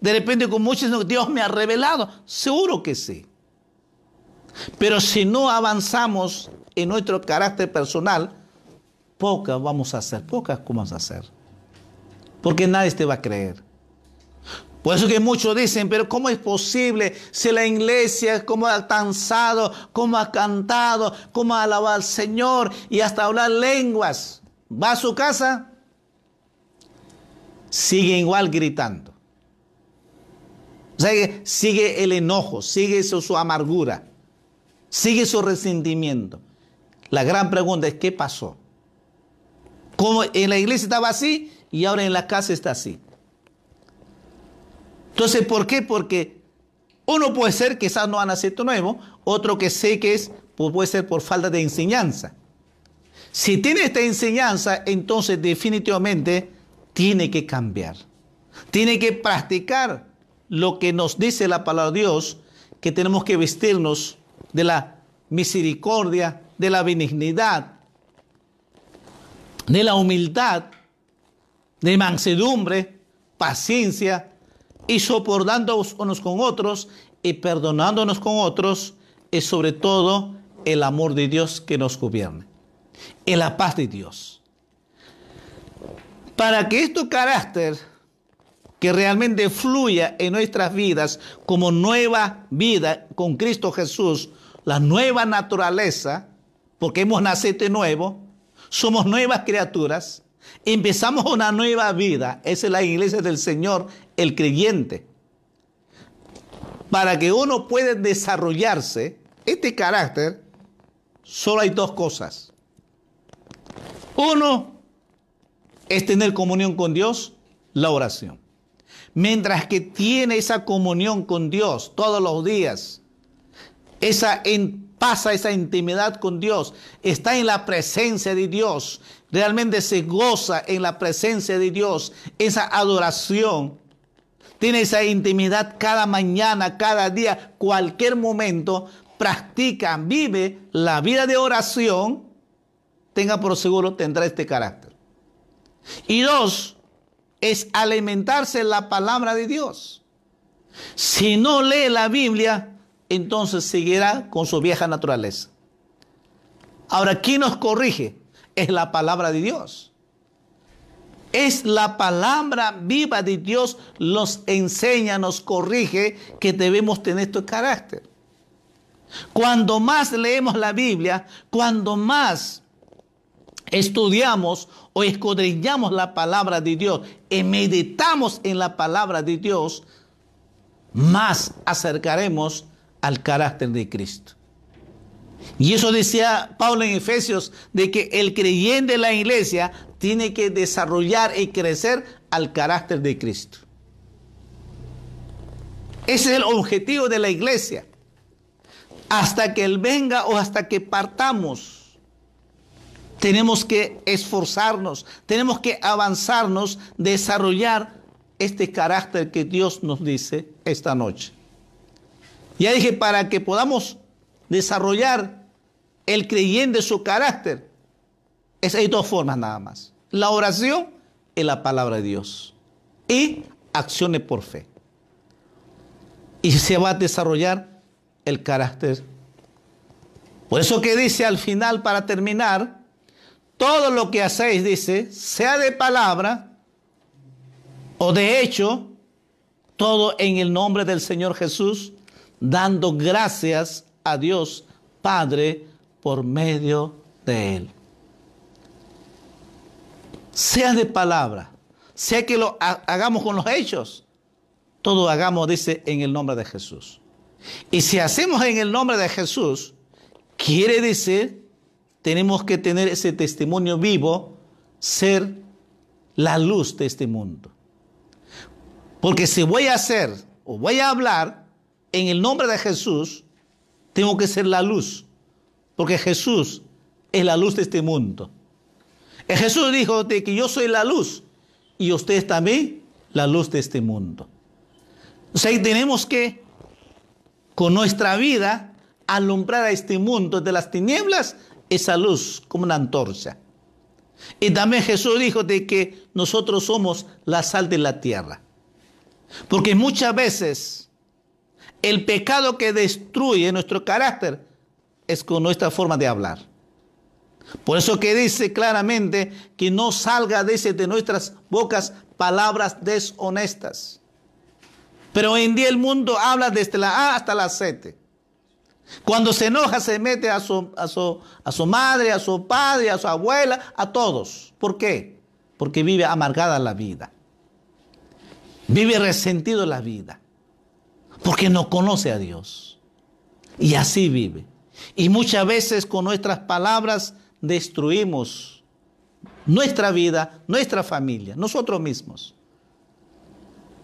de repente con muchos Dios me ha revelado. Seguro que sí. Pero si no avanzamos en nuestro carácter personal, pocas vamos a hacer, pocas vamos a hacer. Porque nadie te va a creer. Por eso que muchos dicen, pero ¿cómo es posible si la iglesia, cómo ha danzado, cómo ha cantado, cómo ha alabado al Señor y hasta hablar lenguas? Va a su casa, sigue igual gritando. O sea, sigue el enojo, sigue su, amargura, sigue su resentimiento. La gran pregunta es, ¿qué pasó? Como en la iglesia estaba así y ahora en la casa está así. Entonces, ¿por qué? Porque uno puede ser quizás no ha nacido nuevo, otro que sé que es, pues puede ser por falta de enseñanza. Si tiene esta enseñanza, entonces definitivamente tiene que cambiar. Tiene que practicar lo que nos dice la palabra de Dios, que tenemos que vestirnos de la misericordia, de la benignidad, de la humildad, de mansedumbre, paciencia y soportándonos unos con otros y perdonándonos con otros y sobre todo el amor de Dios que nos gobierne y la paz de Dios. Para que este carácter que realmente fluya en nuestras vidas como nueva vida con Cristo Jesús, la nueva naturaleza, porque hemos nacido de nuevo, somos nuevas criaturas, empezamos una nueva vida, esa es la iglesia del Señor, el creyente. Para que uno pueda desarrollarse este carácter, solo hay dos cosas. Uno es tener comunión con Dios, la oración. Mientras que tiene esa comunión con Dios todos los días, esa pasa esa intimidad con Dios, está en la presencia de Dios, realmente se goza en la presencia de Dios, esa adoración, tiene esa intimidad cada mañana, cada día, cualquier momento, practica, vive la vida de oración, tenga por seguro tendrá este carácter. Y dos, es alimentarse la palabra de Dios. Si no lee la Biblia, entonces seguirá con su vieja naturaleza. Ahora, ¿quién nos corrige? Es la palabra de Dios. Es la palabra viva de Dios, nos enseña, nos corrige que debemos tener este carácter. Cuando más leemos la Biblia, cuando más estudiamos o escudriñamos la palabra de Dios y meditamos en la palabra de Dios, más acercaremos al carácter de Cristo. Y eso decía Pablo en Efesios, de que el creyente de la iglesia tiene que desarrollar y crecer al carácter de Cristo. Ese es el objetivo de la iglesia. Hasta que Él venga o hasta que partamos, tenemos que esforzarnos, tenemos que avanzarnos, desarrollar este carácter que Dios nos dice esta noche. Ya dije, para que podamos desarrollar el creyente su carácter, es, hay dos formas nada más. La oración y la palabra de Dios. Y acciones por fe. Y se va a desarrollar el carácter. Por eso que dice al final, para terminar, todo lo que hacéis, dice, sea de palabra o de hecho, todo en el nombre del Señor Jesús, dando gracias a Dios Padre por medio de Él. Sea de palabra, sea que lo hagamos con los hechos, todo hagamos, dice, en el nombre de Jesús. Y si hacemos en el nombre de Jesús, quiere decir, tenemos que tener ese testimonio vivo, ser la luz de este mundo. Porque si voy a hacer o voy a hablar en el nombre de Jesús, tengo que ser la luz. Porque Jesús es la luz de este mundo. Jesús dijo de que yo soy la luz y ustedes también la luz de este mundo. O sea, tenemos que con nuestra vida alumbrar a este mundo de las tinieblas esa luz como una antorcha. Y también Jesús dijo de que nosotros somos la sal de la tierra. Porque muchas veces el pecado que destruye nuestro carácter es con nuestra forma de hablar. Por eso que dice claramente que no salga de, de nuestras bocas palabras deshonestas. Pero hoy en día el mundo habla desde la A hasta la Z. Cuando se enoja se mete a su, madre, a su padre, a su abuela, a todos. ¿Por qué? Porque vive amargada la vida. Vive resentido la vida porque no conoce a Dios. Y así vive. Y muchas veces con nuestras palabras destruimos nuestra vida, nuestra familia, nosotros mismos.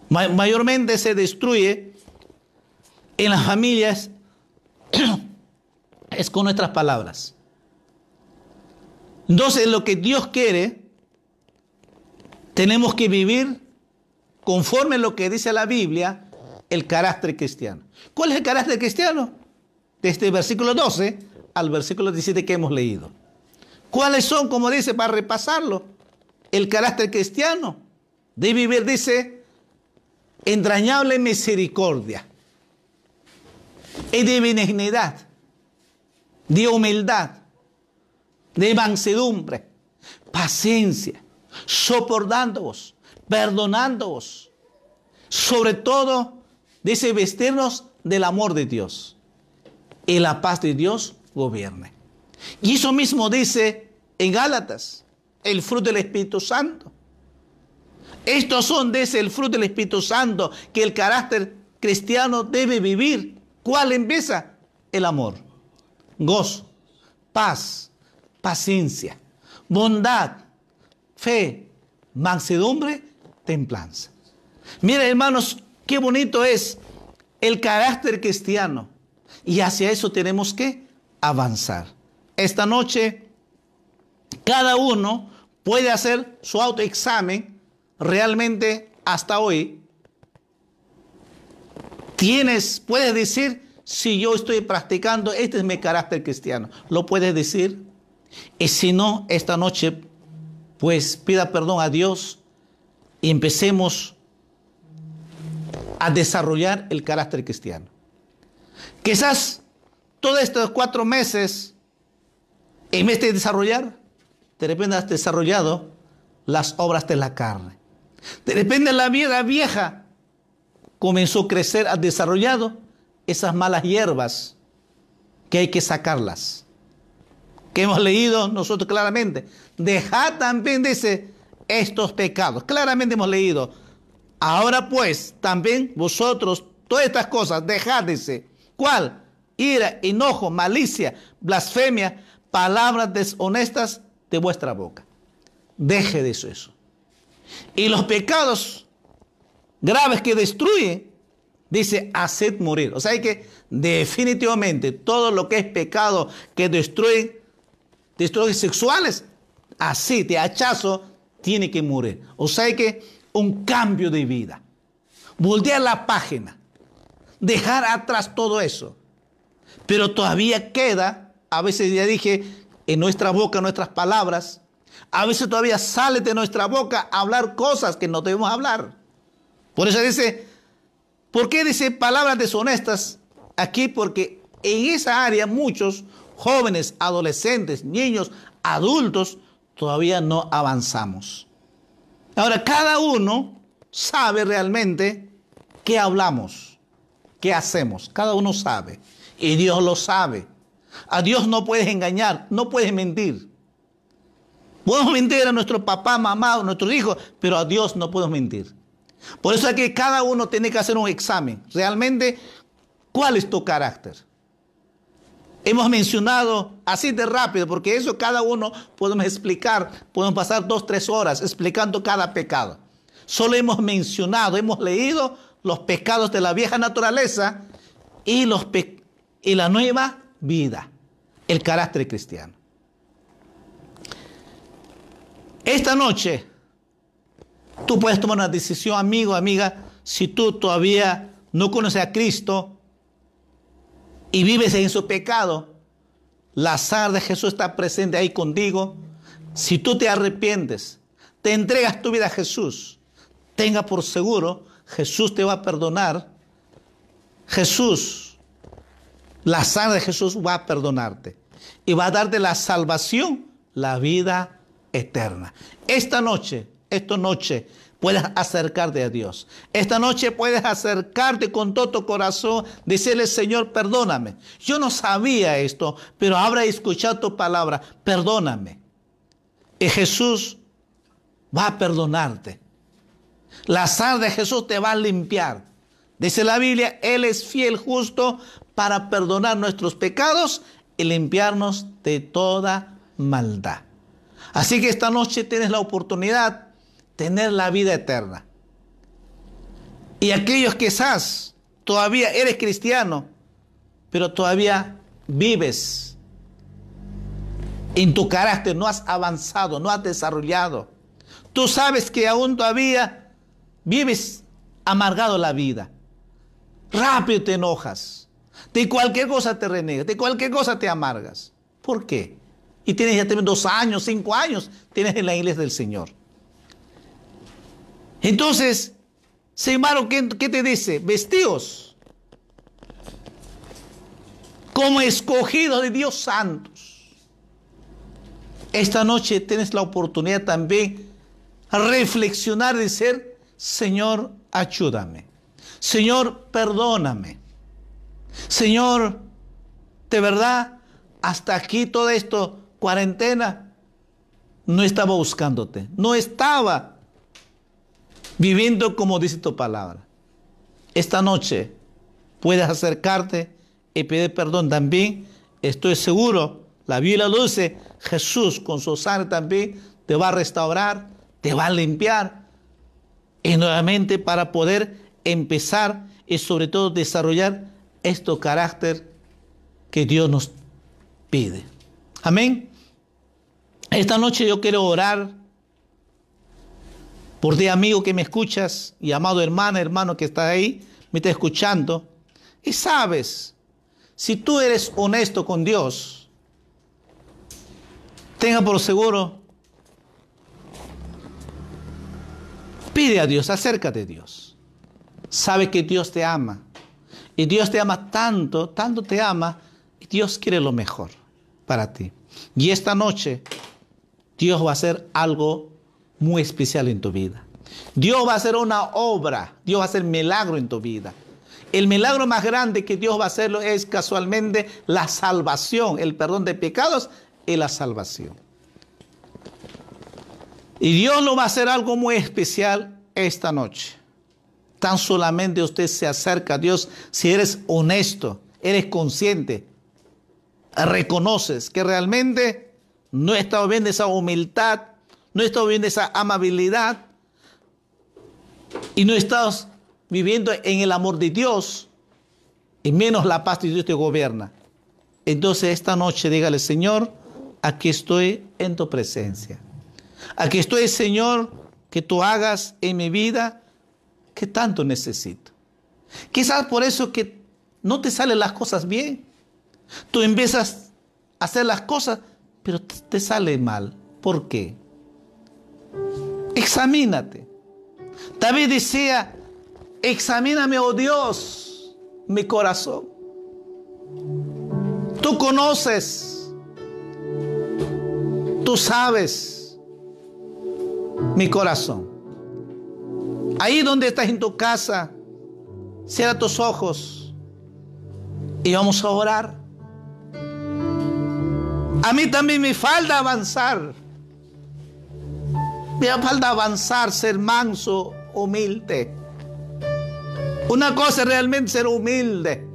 mayormente se destruye en las familias es con nuestras palabras. Entonces lo que Dios quiere, tenemos que vivir conforme a lo que dice la Biblia, el carácter cristiano. ¿Cuál es el carácter cristiano? Desde el versículo 12 al versículo 17 que hemos leído. ¿Cuáles son, como dice, para repasarlo? El carácter cristiano de vivir, dice, entrañable misericordia y de benignidad, de humildad, de mansedumbre, paciencia, soportándoos, perdonándoos. Sobre todo, dice vestirnos del amor de Dios y la paz de Dios gobierne. Y eso mismo dice en Gálatas, el fruto del Espíritu Santo. Estos son, dice, el fruto del Espíritu Santo que el carácter cristiano debe vivir. ¿Cuál empieza? El amor, gozo, paz, paciencia, bondad, fe, mansedumbre, templanza. Mira, hermanos, qué bonito es el carácter cristiano. Y hacia eso tenemos que avanzar. Esta noche, cada uno puede hacer su autoexamen realmente hasta hoy. Tienes, puedes decir, si yo estoy practicando, este es mi carácter cristiano. Lo puedes decir. Y si no, esta noche, pues pida perdón a Dios y empecemos a desarrollar el carácter cristiano. Quizás todos estos cuatro meses En vez de desarrollar, de repente has desarrollado las obras de la carne. De repente la vida vieja comenzó a crecer, ha desarrollado esas malas hierbas que hay que sacarlas. Que hemos leído nosotros claramente. Dejad también, dice, estos pecados. Claramente hemos leído. Ahora pues, también vosotros, todas estas cosas, dejad, dice. ¿Cuál? Ira, enojo, malicia, blasfemia, palabras deshonestas de vuestra boca. Deje de eso, eso. Y los pecados graves que destruye, dice, haced morir. O sea que definitivamente todo lo que es pecado que destruye, destruye sexuales, así de hachazo, tiene que morir. O sea que un cambio de vida. Voltear la página. Dejar atrás todo eso. Pero todavía queda, a veces ya dije, en nuestra boca, nuestras palabras, a veces todavía sale de nuestra boca hablar cosas que no debemos hablar. Por eso dice, ¿por qué dice palabras deshonestas? Aquí porque en esa área muchos jóvenes, adolescentes, niños, adultos, todavía no avanzamos. Ahora, cada uno sabe realmente qué hablamos, qué hacemos. Cada uno sabe. Y Dios lo sabe. A Dios no puedes engañar, no puedes mentir. Podemos mentir a nuestro papá, mamá, a nuestros hijos, pero a Dios no podemos mentir. Por eso es que cada uno tiene que hacer un examen. Realmente, ¿cuál es tu carácter? Hemos mencionado así de rápido, porque eso cada uno podemos explicar, podemos pasar dos, tres horas explicando cada pecado. Solo hemos mencionado, hemos leído los pecados de la vieja naturaleza y, los y la nueva vida, el carácter cristiano. Esta noche, tú puedes tomar una decisión, amigo, amiga, si tú todavía no conoces a Cristo y vives en su pecado, la sal de Jesús está presente ahí contigo. Si tú te arrepientes, te entregas tu vida a Jesús, tenga por seguro, Jesús te va a perdonar. Jesús, la sangre de Jesús va a perdonarte y va a darte la salvación, la vida eterna. Esta noche, esta noche, puedes acercarte a Dios. Esta noche puedes acercarte con todo tu corazón, decirle, Señor, perdóname. Yo no sabía esto, pero ahora he escuchado tu palabra, perdóname. Y Jesús va a perdonarte. La sal de Jesús te va a limpiar. Dice la Biblia, Él es fiel, justo para perdonar nuestros pecados y limpiarnos de toda maldad. Así que esta noche tienes la oportunidad tener la vida eterna. Y aquellos que quizás todavía eres cristiano, pero todavía vives en tu carácter, no has avanzado, no has desarrollado. Tú sabes que aún todavía vives amargado la vida. Rápido te enojas. De cualquier cosa te renegas, de cualquier cosa te amargas. ¿Por qué? Y tienes ya dos años, cinco años, tienes en la iglesia del Señor. Entonces, hermano, ¿qué, ¿qué te dice? Vestidos como escogidos de Dios santos. Esta noche tienes la oportunidad también reflexionar y decir, Señor, ayúdame. Señor, perdóname. Señor, de verdad, hasta aquí todo esto cuarentena, no estaba buscándote, no estaba viviendo como dice tu palabra. Esta noche puedes acercarte y pedir perdón también. Estoy seguro, la Biblia lo dice, Jesús con su sangre también te va a restaurar, te va a limpiar. Y nuevamente para poder empezar y sobre todo desarrollar este carácter que Dios nos pide. Amén. Esta noche yo quiero orar por ti, amigo que me escuchas, y amado hermana, hermano que está ahí, me está escuchando. Y sabes, si tú eres honesto con Dios, tenga por seguro, pide a Dios, acércate a Dios. Sabe que Dios te ama. Y Dios te ama tanto, tanto te ama, y Dios quiere lo mejor para ti. Y esta noche Dios va a hacer algo muy especial en tu vida. Dios va a hacer una obra, Dios va a hacer milagro en tu vida. El milagro más grande que Dios va a hacerlo es casualmente la salvación, el perdón de pecados y la salvación. Y Dios lo va a hacer algo muy especial esta noche. Tan solamente usted se acerca a Dios si eres honesto, eres consciente, reconoces que realmente no está viendo esa humildad, no está viendo esa amabilidad y no estás viviendo en el amor de Dios y menos la paz de Dios te gobierna. Entonces esta noche dígale, Señor, aquí estoy en tu presencia. Aquí estoy, Señor, que tú hagas en mi vida que tanto necesito. Quizás por eso que no te salen las cosas bien. Tú empiezas a hacer las cosas, pero te sale mal. ¿Por qué? Examínate. David decía, examíname, oh Dios, mi corazón. Tú conoces, tú sabes mi corazón. Ahí donde estás en tu casa, cierra tus ojos y vamos a orar. A mí también me falta avanzar. Me falta avanzar, ser manso, humilde. Una cosa es realmente ser humilde.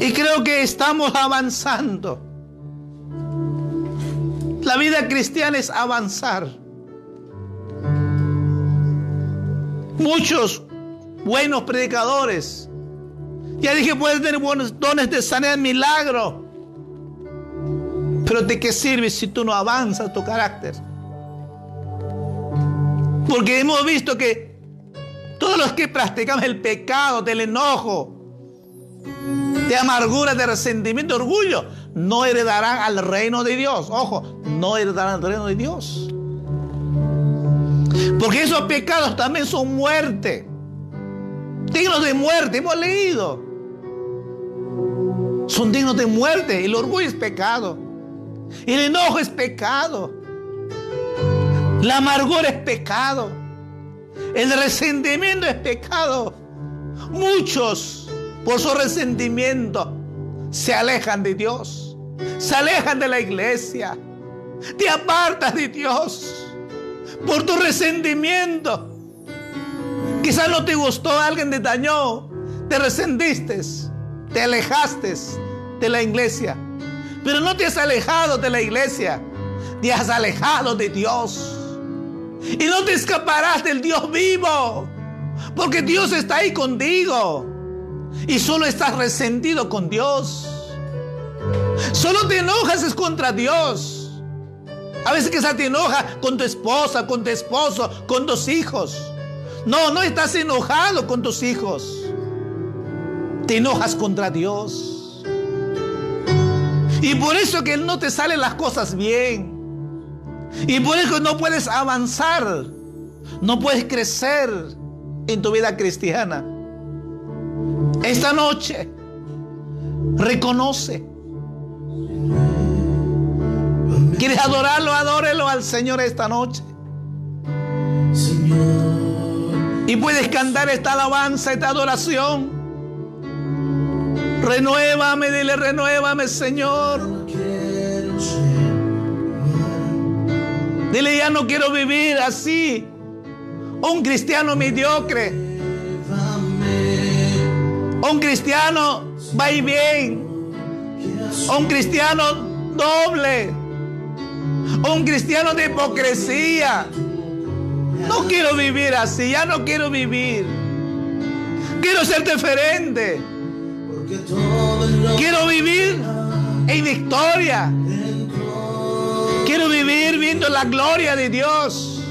Y creo que estamos avanzando. La vida cristiana es avanzar. Muchos buenos predicadores. Ya dije, pueden tener buenos dones de sanidad, milagro. Pero ¿de qué sirve si tú no avanzas tu carácter? Porque hemos visto que todos los que practicamos el pecado, del enojo, de amargura, de resentimiento, de orgullo, no heredarán al reino de Dios. Ojo, no heredarán al reino de Dios. Porque esos pecados también son muerte. Dignos de muerte, hemos leído. Son dignos de muerte. El orgullo es pecado. El enojo es pecado. La amargura es pecado. El resentimiento es pecado. Muchos, por su resentimiento, se alejan de Dios. Se alejan de la iglesia. Te apartas de Dios por tu resentimiento. Quizás no te gustó, alguien te dañó, te resentiste, te alejaste de la iglesia. Pero no te has alejado de la iglesia, te has alejado de Dios. Y no te escaparás del Dios vivo, porque Dios está ahí contigo. Y solo estás resentido con Dios. Solo te enojas es contra Dios. A veces quizás te enoja con tu esposa, con tu esposo, con tus hijos. No, no estás enojado con tus hijos. Te enojas contra Dios. Y por eso que no te salen las cosas bien. Y por eso no puedes avanzar. No puedes crecer en tu vida cristiana. Esta noche reconoce. ¿Quieres adorarlo? Adórelo al Señor esta noche. Y puedes cantar esta alabanza, esta adoración. Renuévame, dile, renuévame, Señor. Dile, ya no quiero vivir así. Un cristiano mediocre. Un cristiano va y bien. Un cristiano doble. Un cristiano de hipocresía. No quiero vivir así, ya no quiero vivir. Quiero ser diferente. Quiero vivir en victoria. Quiero vivir viendo la gloria de Dios.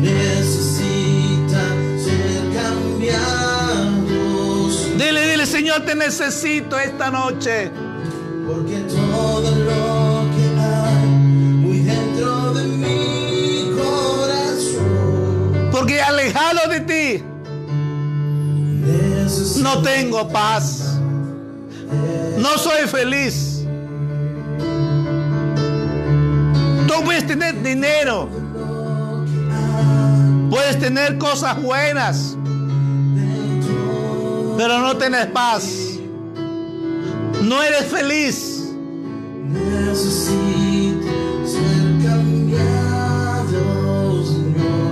Necesita ser cambiados. Dile, dile, Señor, te necesito esta noche. Porque todo lo que hay muy dentro de mi corazón. Porque alejado de ti. No tengo paz. No soy feliz. Tú puedes tener dinero. Puedes tener cosas buenas. Pero no tienes paz. No eres feliz.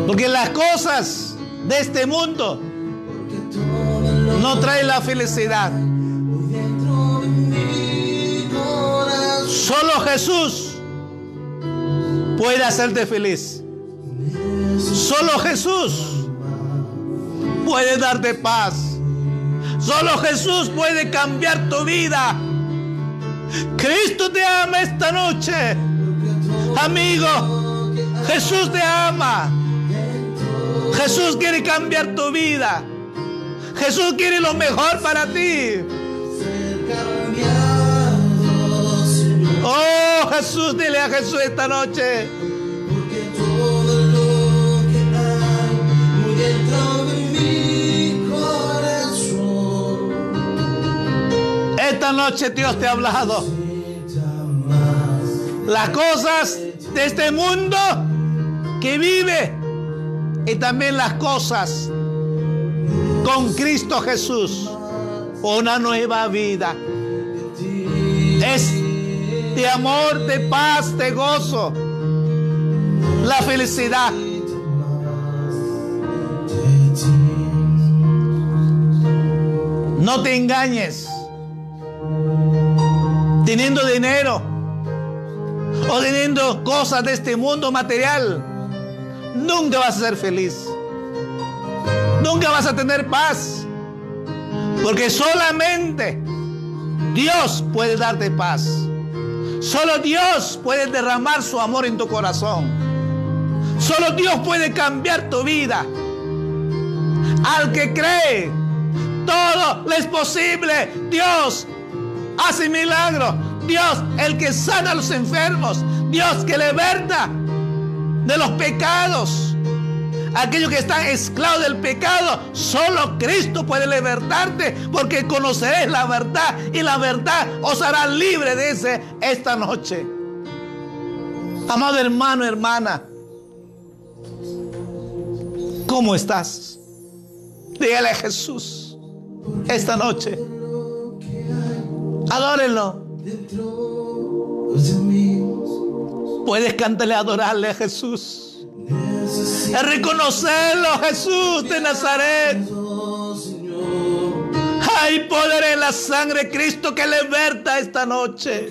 Porque las cosas de este mundo no traen la felicidad. Solo Jesús puede hacerte feliz. Solo Jesús puede darte paz. Solo Jesús puede cambiar tu vida. Cristo te ama esta noche. Amigo, Jesús te ama. Jesús quiere cambiar tu vida. Jesús quiere lo mejor para ti. Oh Jesús, dile a Jesús esta noche. Porque todo lo que hay muy dentro de mi corazón. Esta noche Dios te ha hablado. Las cosas de este mundo que vive y también las cosas con Cristo Jesús. Una nueva vida. Es de amor, de paz, de gozo. La felicidad. No te engañes. Teniendo dinero o teniendo cosas de este mundo material, nunca vas a ser feliz. Nunca vas a tener paz. Porque solamente Dios puede darte paz. Solo Dios puede derramar su amor en tu corazón. Solo Dios puede cambiar tu vida. Al que cree, todo le es posible. Dios hace milagros. Dios, el que sana a los enfermos. Dios que liberta de los pecados aquellos que están esclavos del pecado, solo Cristo puede libertarte porque conoceréis la verdad y la verdad os hará libre de ese esta noche. Amado hermano, hermana, ¿cómo estás? Dígale a Jesús esta noche. Adórenlo. Puedes cantarle, adorarle a Jesús es reconocerlo, Jesús de Nazaret. Hay poder en la sangre de Cristo que liberta esta noche.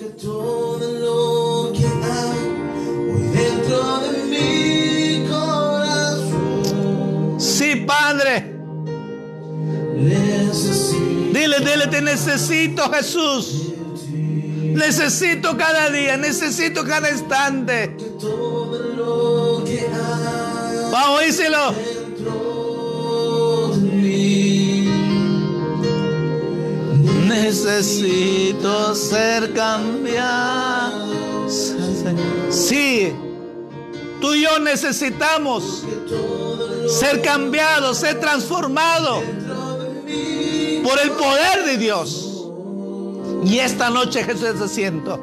Sí, Padre. Dile, dile, te necesito, Jesús. Necesito cada día, necesito cada instante. Vamos, díselo. Necesito ser cambiado. Sí, tú y yo necesitamos ser cambiados, ser transformados por el poder de Dios. Y esta noche Jesús se siento.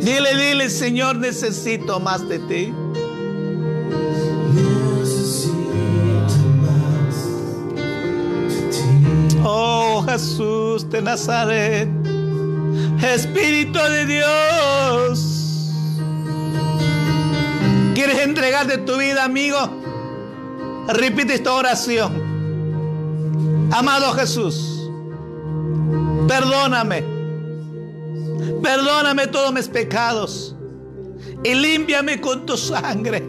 Dile, dile, Señor, necesito más de ti. Oh Jesús de Nazaret, Espíritu de Dios. ¿Quieres entregarte tu vida, amigo? Repite esta oración. Amado Jesús, perdóname Perdóname todos mis pecados y límpiame con tu sangre.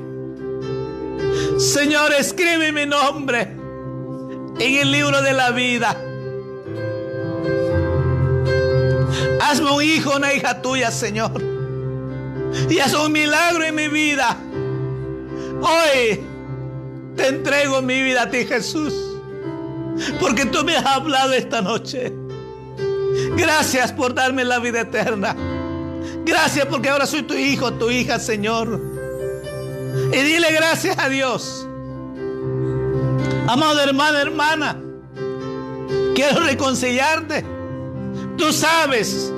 Señor, escribe mi nombre en el libro de la vida. Hazme un hijo, una hija tuya, Señor. Y haz un milagro en mi vida. Hoy te entrego mi vida a ti, Jesús. Porque tú me has hablado esta noche. Gracias por darme la vida eterna. Gracias porque ahora soy tu hijo, tu hija, Señor. Y dile gracias a Dios. Amado hermano, hermana, quiero reconciliarte. Tú sabes,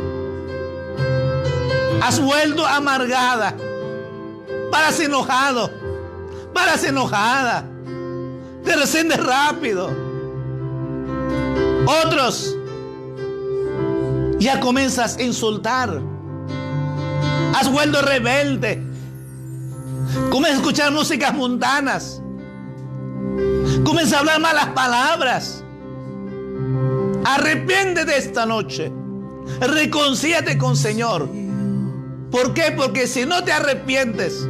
has vuelto amargada, paras enojado, paras enojada, te resciendes rápido. Otros ya comienzas a insultar, has vuelto rebelde, comienzas a escuchar músicas mundanas, comienzas a hablar malas palabras. Arrepiéntete esta noche. Reconcíate con Señor. ¿Por qué? Porque si no te arrepientes,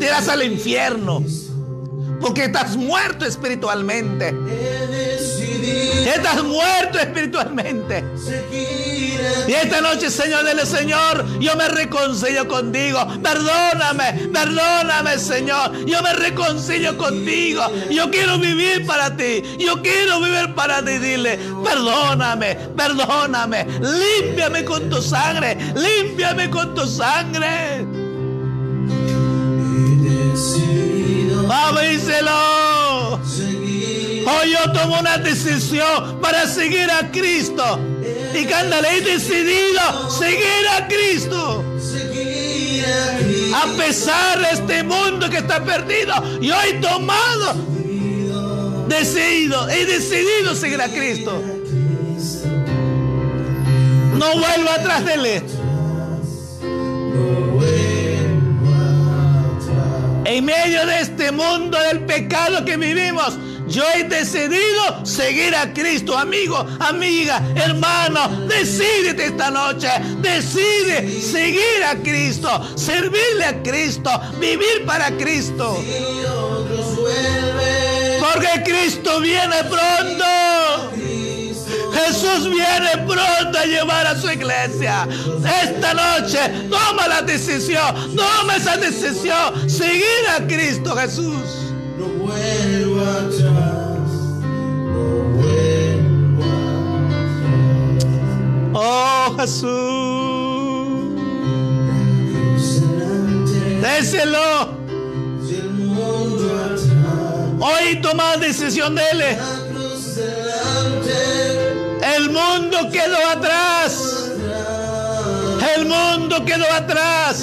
te irás al infierno. Porque estás muerto espiritualmente. Estás muerto espiritualmente. Y esta noche, Señor, dile, Señor, yo me reconcilio contigo. Perdóname, perdóname, Señor. Yo me reconcilio contigo. Yo quiero vivir para ti. Yo quiero vivir para ti. Dile, perdóname, perdóname. Límpiame con tu sangre. Límpiame con tu sangre. Vamos, díselo. Hoy yo tomo una decisión para seguir a Cristo. Y cándale, he decidido seguir a Cristo. A pesar de este mundo que está perdido, yo he tomado, decidido, he decidido seguir a Cristo. No vuelvo atrás de él. En medio de este mundo del pecado que vivimos, yo he decidido seguir a Cristo, amigo, amiga, hermano. Decídete esta noche. Decide seguir a Cristo, servirle a Cristo, vivir para Cristo. Porque Cristo viene pronto. Jesús viene pronto a llevar a su iglesia. Esta noche toma la decisión, toma esa decisión, seguir a Cristo Jesús. No vuelvo atrás, no vuelvo atrás. Oh Jesús, déselo. Hoy toma decisión de él. El mundo quedó atrás. El mundo quedó atrás.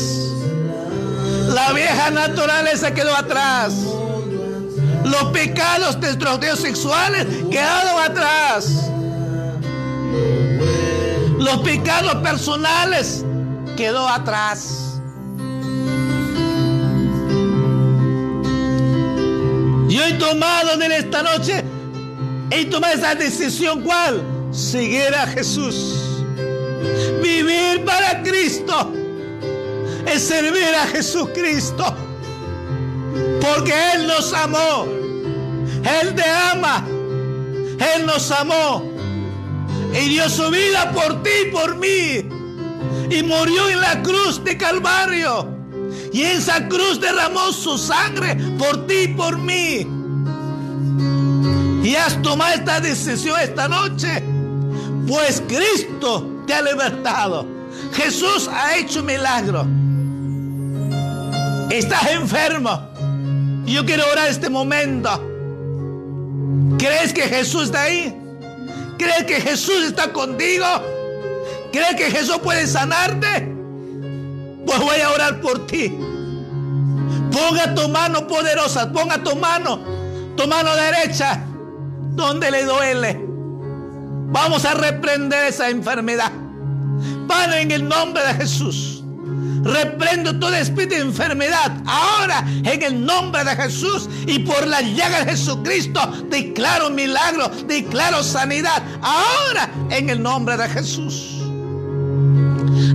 La vieja naturaleza quedó atrás. Los pecados destructivos sexuales quedaron atrás. Los pecados personales quedó atrás. Yo he tomado en esta noche, he tomado esa decisión, ¿cuál? Seguir a Jesús. Vivir para Cristo es servir a Jesucristo. Porque Él nos amó. Él te ama. Él nos amó. Y dio su vida por ti y por mí. Y murió en la cruz de Calvario. Y en esa cruz derramó su sangre por ti y por mí. Y has tomado esta decisión esta noche pues Cristo te ha libertado. Jesús ha hecho milagro. Estás enfermo. Yo quiero orar este momento. ¿Crees que Jesús está ahí? ¿Crees que Jesús está contigo? ¿Crees que Jesús puede sanarte? Pues voy a orar por ti. Ponga tu mano poderosa, ponga tu mano, tu mano derecha, donde le duele. Vamos a reprender esa enfermedad. Padre, en el nombre de Jesús. Reprendo todo espíritu de enfermedad. Ahora, en el nombre de Jesús y por la llaga de Jesucristo, declaro milagro, declaro sanidad. Ahora, en el nombre de Jesús.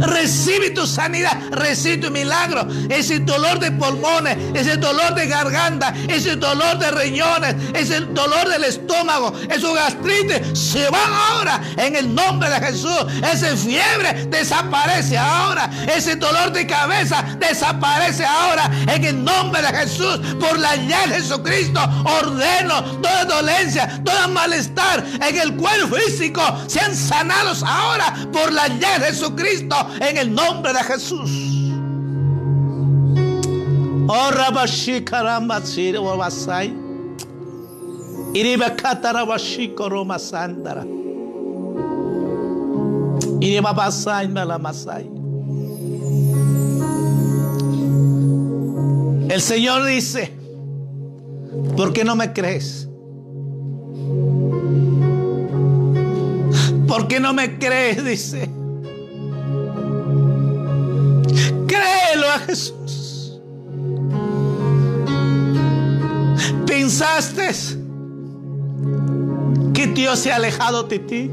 Recibe tu sanidad, recibe tu milagro. Ese dolor de pulmones, ese dolor de garganta, ese dolor de riñones, ese dolor del estómago, ese gastritis, se va ahora en el nombre de Jesús. Esa fiebre desaparece ahora. Ese dolor de cabeza desaparece ahora en el nombre de Jesús. Por la llave de Jesucristo ordeno toda dolencia, todo malestar en el cuerpo físico sean sanados ahora por la llave de Jesucristo en el nombre de Jesús. Oh Rabashi Karambasiri Wabasai. Iribakata Rabashi Koroma Sandara. Iribabasai Malamasai. El Señor dice, ¿por qué no me crees? ¿Por qué no me crees? Dice. Créelo a Jesús. ¿Pensaste que Dios se ha alejado de ti?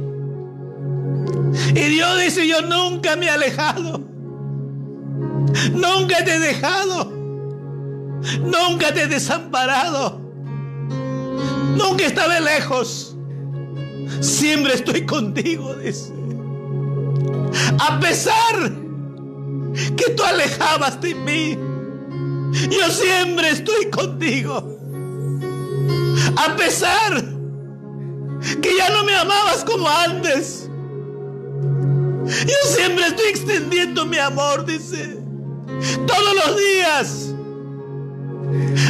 Y Dios dice, yo nunca me he alejado. Nunca te he dejado. Nunca te he desamparado. Nunca estaba lejos. Siempre estoy contigo. A pesar que tú alejabas de mí, yo siempre estoy contigo. A pesar que ya no me amabas como antes, yo siempre estoy extendiendo mi amor, dice. Todos los días.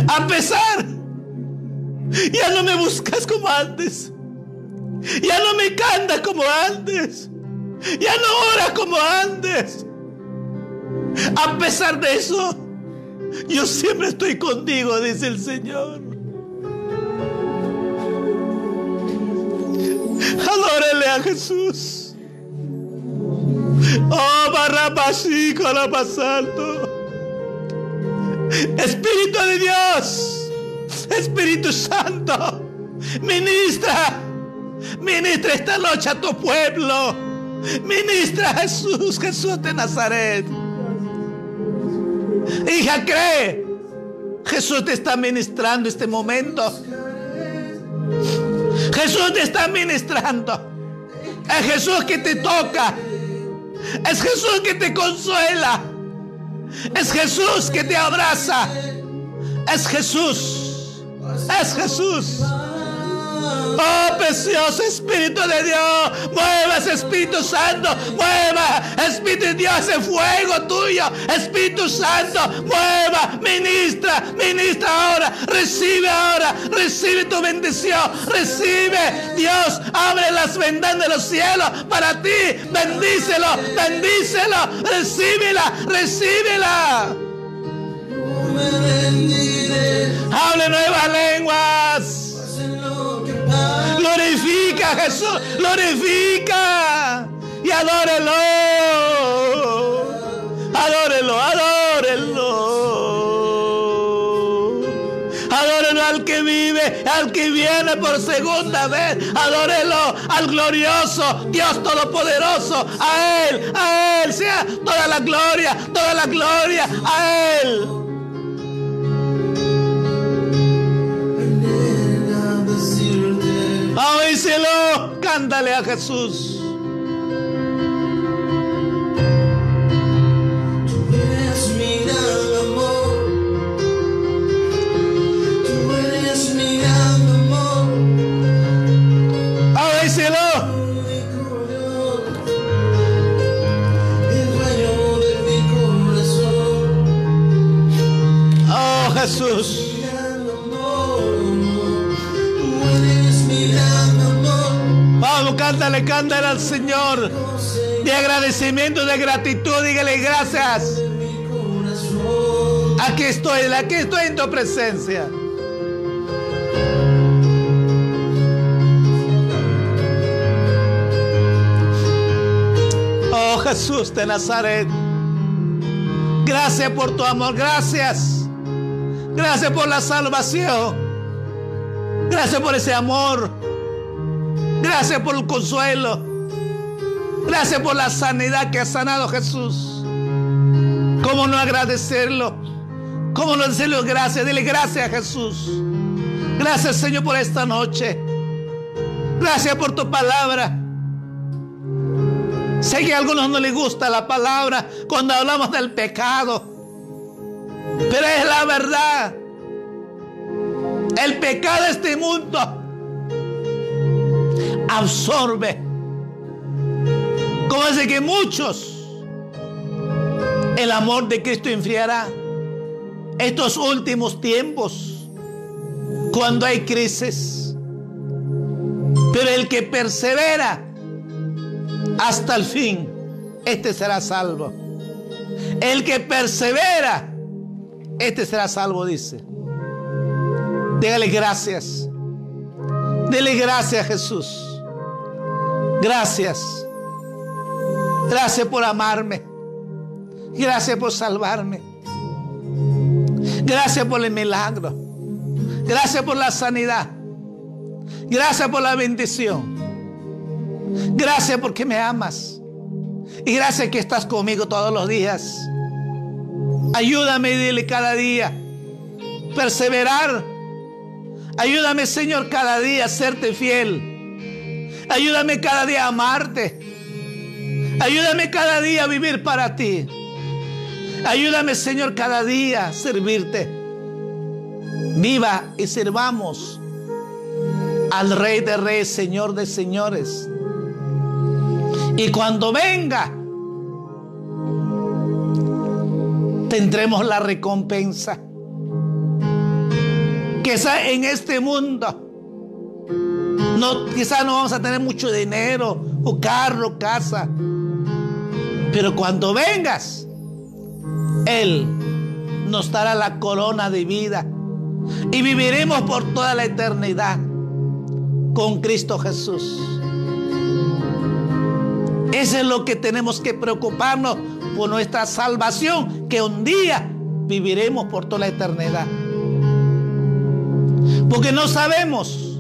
A pesar, ya no me buscas como antes. Ya no me canta como antes. Ya no ora como antes. A pesar de eso, yo siempre estoy contigo, dice el Señor. Adórele a Jesús. Oh, Barrabasí, Colapasalto. Espíritu de Dios, Espíritu Santo, ministra, ministra esta noche a tu pueblo. Ministra Jesús, Jesús de Nazaret. Hija, cree. Jesús te está ministrando este momento. Jesús te está ministrando. Es Jesús que te toca. Es Jesús que te consuela. Es Jesús que te abraza. Es Jesús. Es Jesús. Oh, precioso Espíritu de Dios. Mueva Espíritu Santo. Mueva. Espíritu de Dios, ese fuego tuyo. Espíritu Santo. Mueva. Ministra. Ministra ahora. Recibe ahora. Recibe tu bendición. Recibe. Dios, abre las ventanas de los cielos para ti. Bendícelo. Bendícelo. Recíbela. Recíbela. Hable nuevas lenguas. Glorifica Jesús, glorifica y adórelo. Adórelo, adórelo. Adórelo al que vive, al que viene por segunda vez. Adórelo al glorioso Dios Todopoderoso. A Él, a Él sea toda la gloria, toda la gloria a Él. Dueño de mi corazón. Oh Jesús. Cántale, cántale al Señor. De agradecimiento, de gratitud, dígale gracias. Aquí estoy, aquí estoy en tu presencia. Oh Jesús de Nazaret. Gracias por tu amor, gracias. Gracias por la salvación. Gracias por ese amor. Gracias por el consuelo. Gracias por la sanidad que ha sanado Jesús. ¿Cómo no agradecerlo? ¿Cómo no decirle gracias? Dile gracias a Jesús. Gracias Señor por esta noche. Gracias por tu palabra. Sé que a algunos no les gusta la palabra cuando hablamos del pecado. Pero es la verdad. El pecado de este mundo absorbe. Como dice que muchos el amor de Cristo enfriará. estos últimos tiempos, cuando hay crisis. Pero el que persevera hasta el fin, este será salvo. El que persevera, este será salvo, dice. Dígale gracias. Dele gracias a Jesús. Gracias. Gracias por amarme. Gracias por salvarme. Gracias por el milagro. Gracias por la sanidad. Gracias por la bendición. Gracias porque me amas. Y gracias que estás conmigo todos los días. Ayúdame, dile cada día. Perseverar. Ayúdame, Señor, cada día a serte fiel. Ayúdame cada día a amarte. Ayúdame cada día a vivir para ti. Ayúdame, Señor, cada día a servirte. Viva y sirvamos al Rey de Reyes, Señor de Señores. Y cuando venga, tendremos la recompensa. Quizá en este mundo, no, quizá no vamos a tener mucho dinero, o carro, casa. Pero cuando vengas, Él nos dará la corona de vida y viviremos por toda la eternidad con Cristo Jesús. Eso es lo que tenemos que preocuparnos por nuestra salvación, que un día viviremos por toda la eternidad. Porque no sabemos.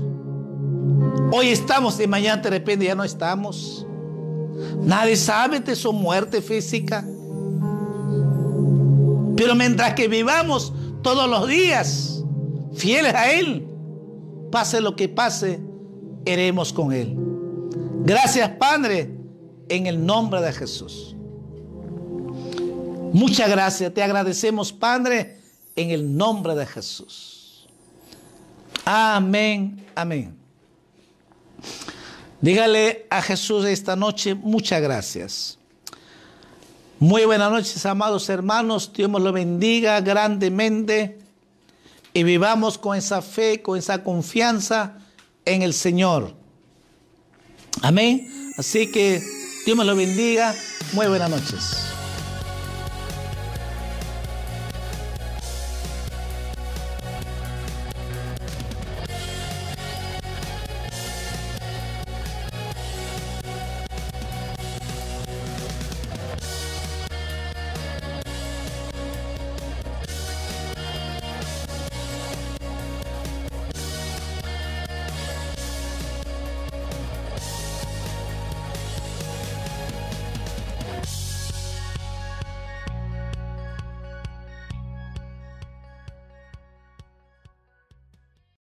Hoy estamos y mañana de repente ya no estamos. Nadie sabe de su muerte física. Pero mientras que vivamos todos los días fieles a Él, pase lo que pase, iremos con Él. Gracias, Padre, en el nombre de Jesús. Muchas gracias. Te agradecemos, Padre, en el nombre de Jesús. Amén, amén. Dígale a Jesús esta noche muchas gracias. Muy buenas noches, amados hermanos. Dios nos lo bendiga grandemente y vivamos con esa fe, con esa confianza en el Señor. Amén. Así que Dios me lo bendiga. Muy buenas noches.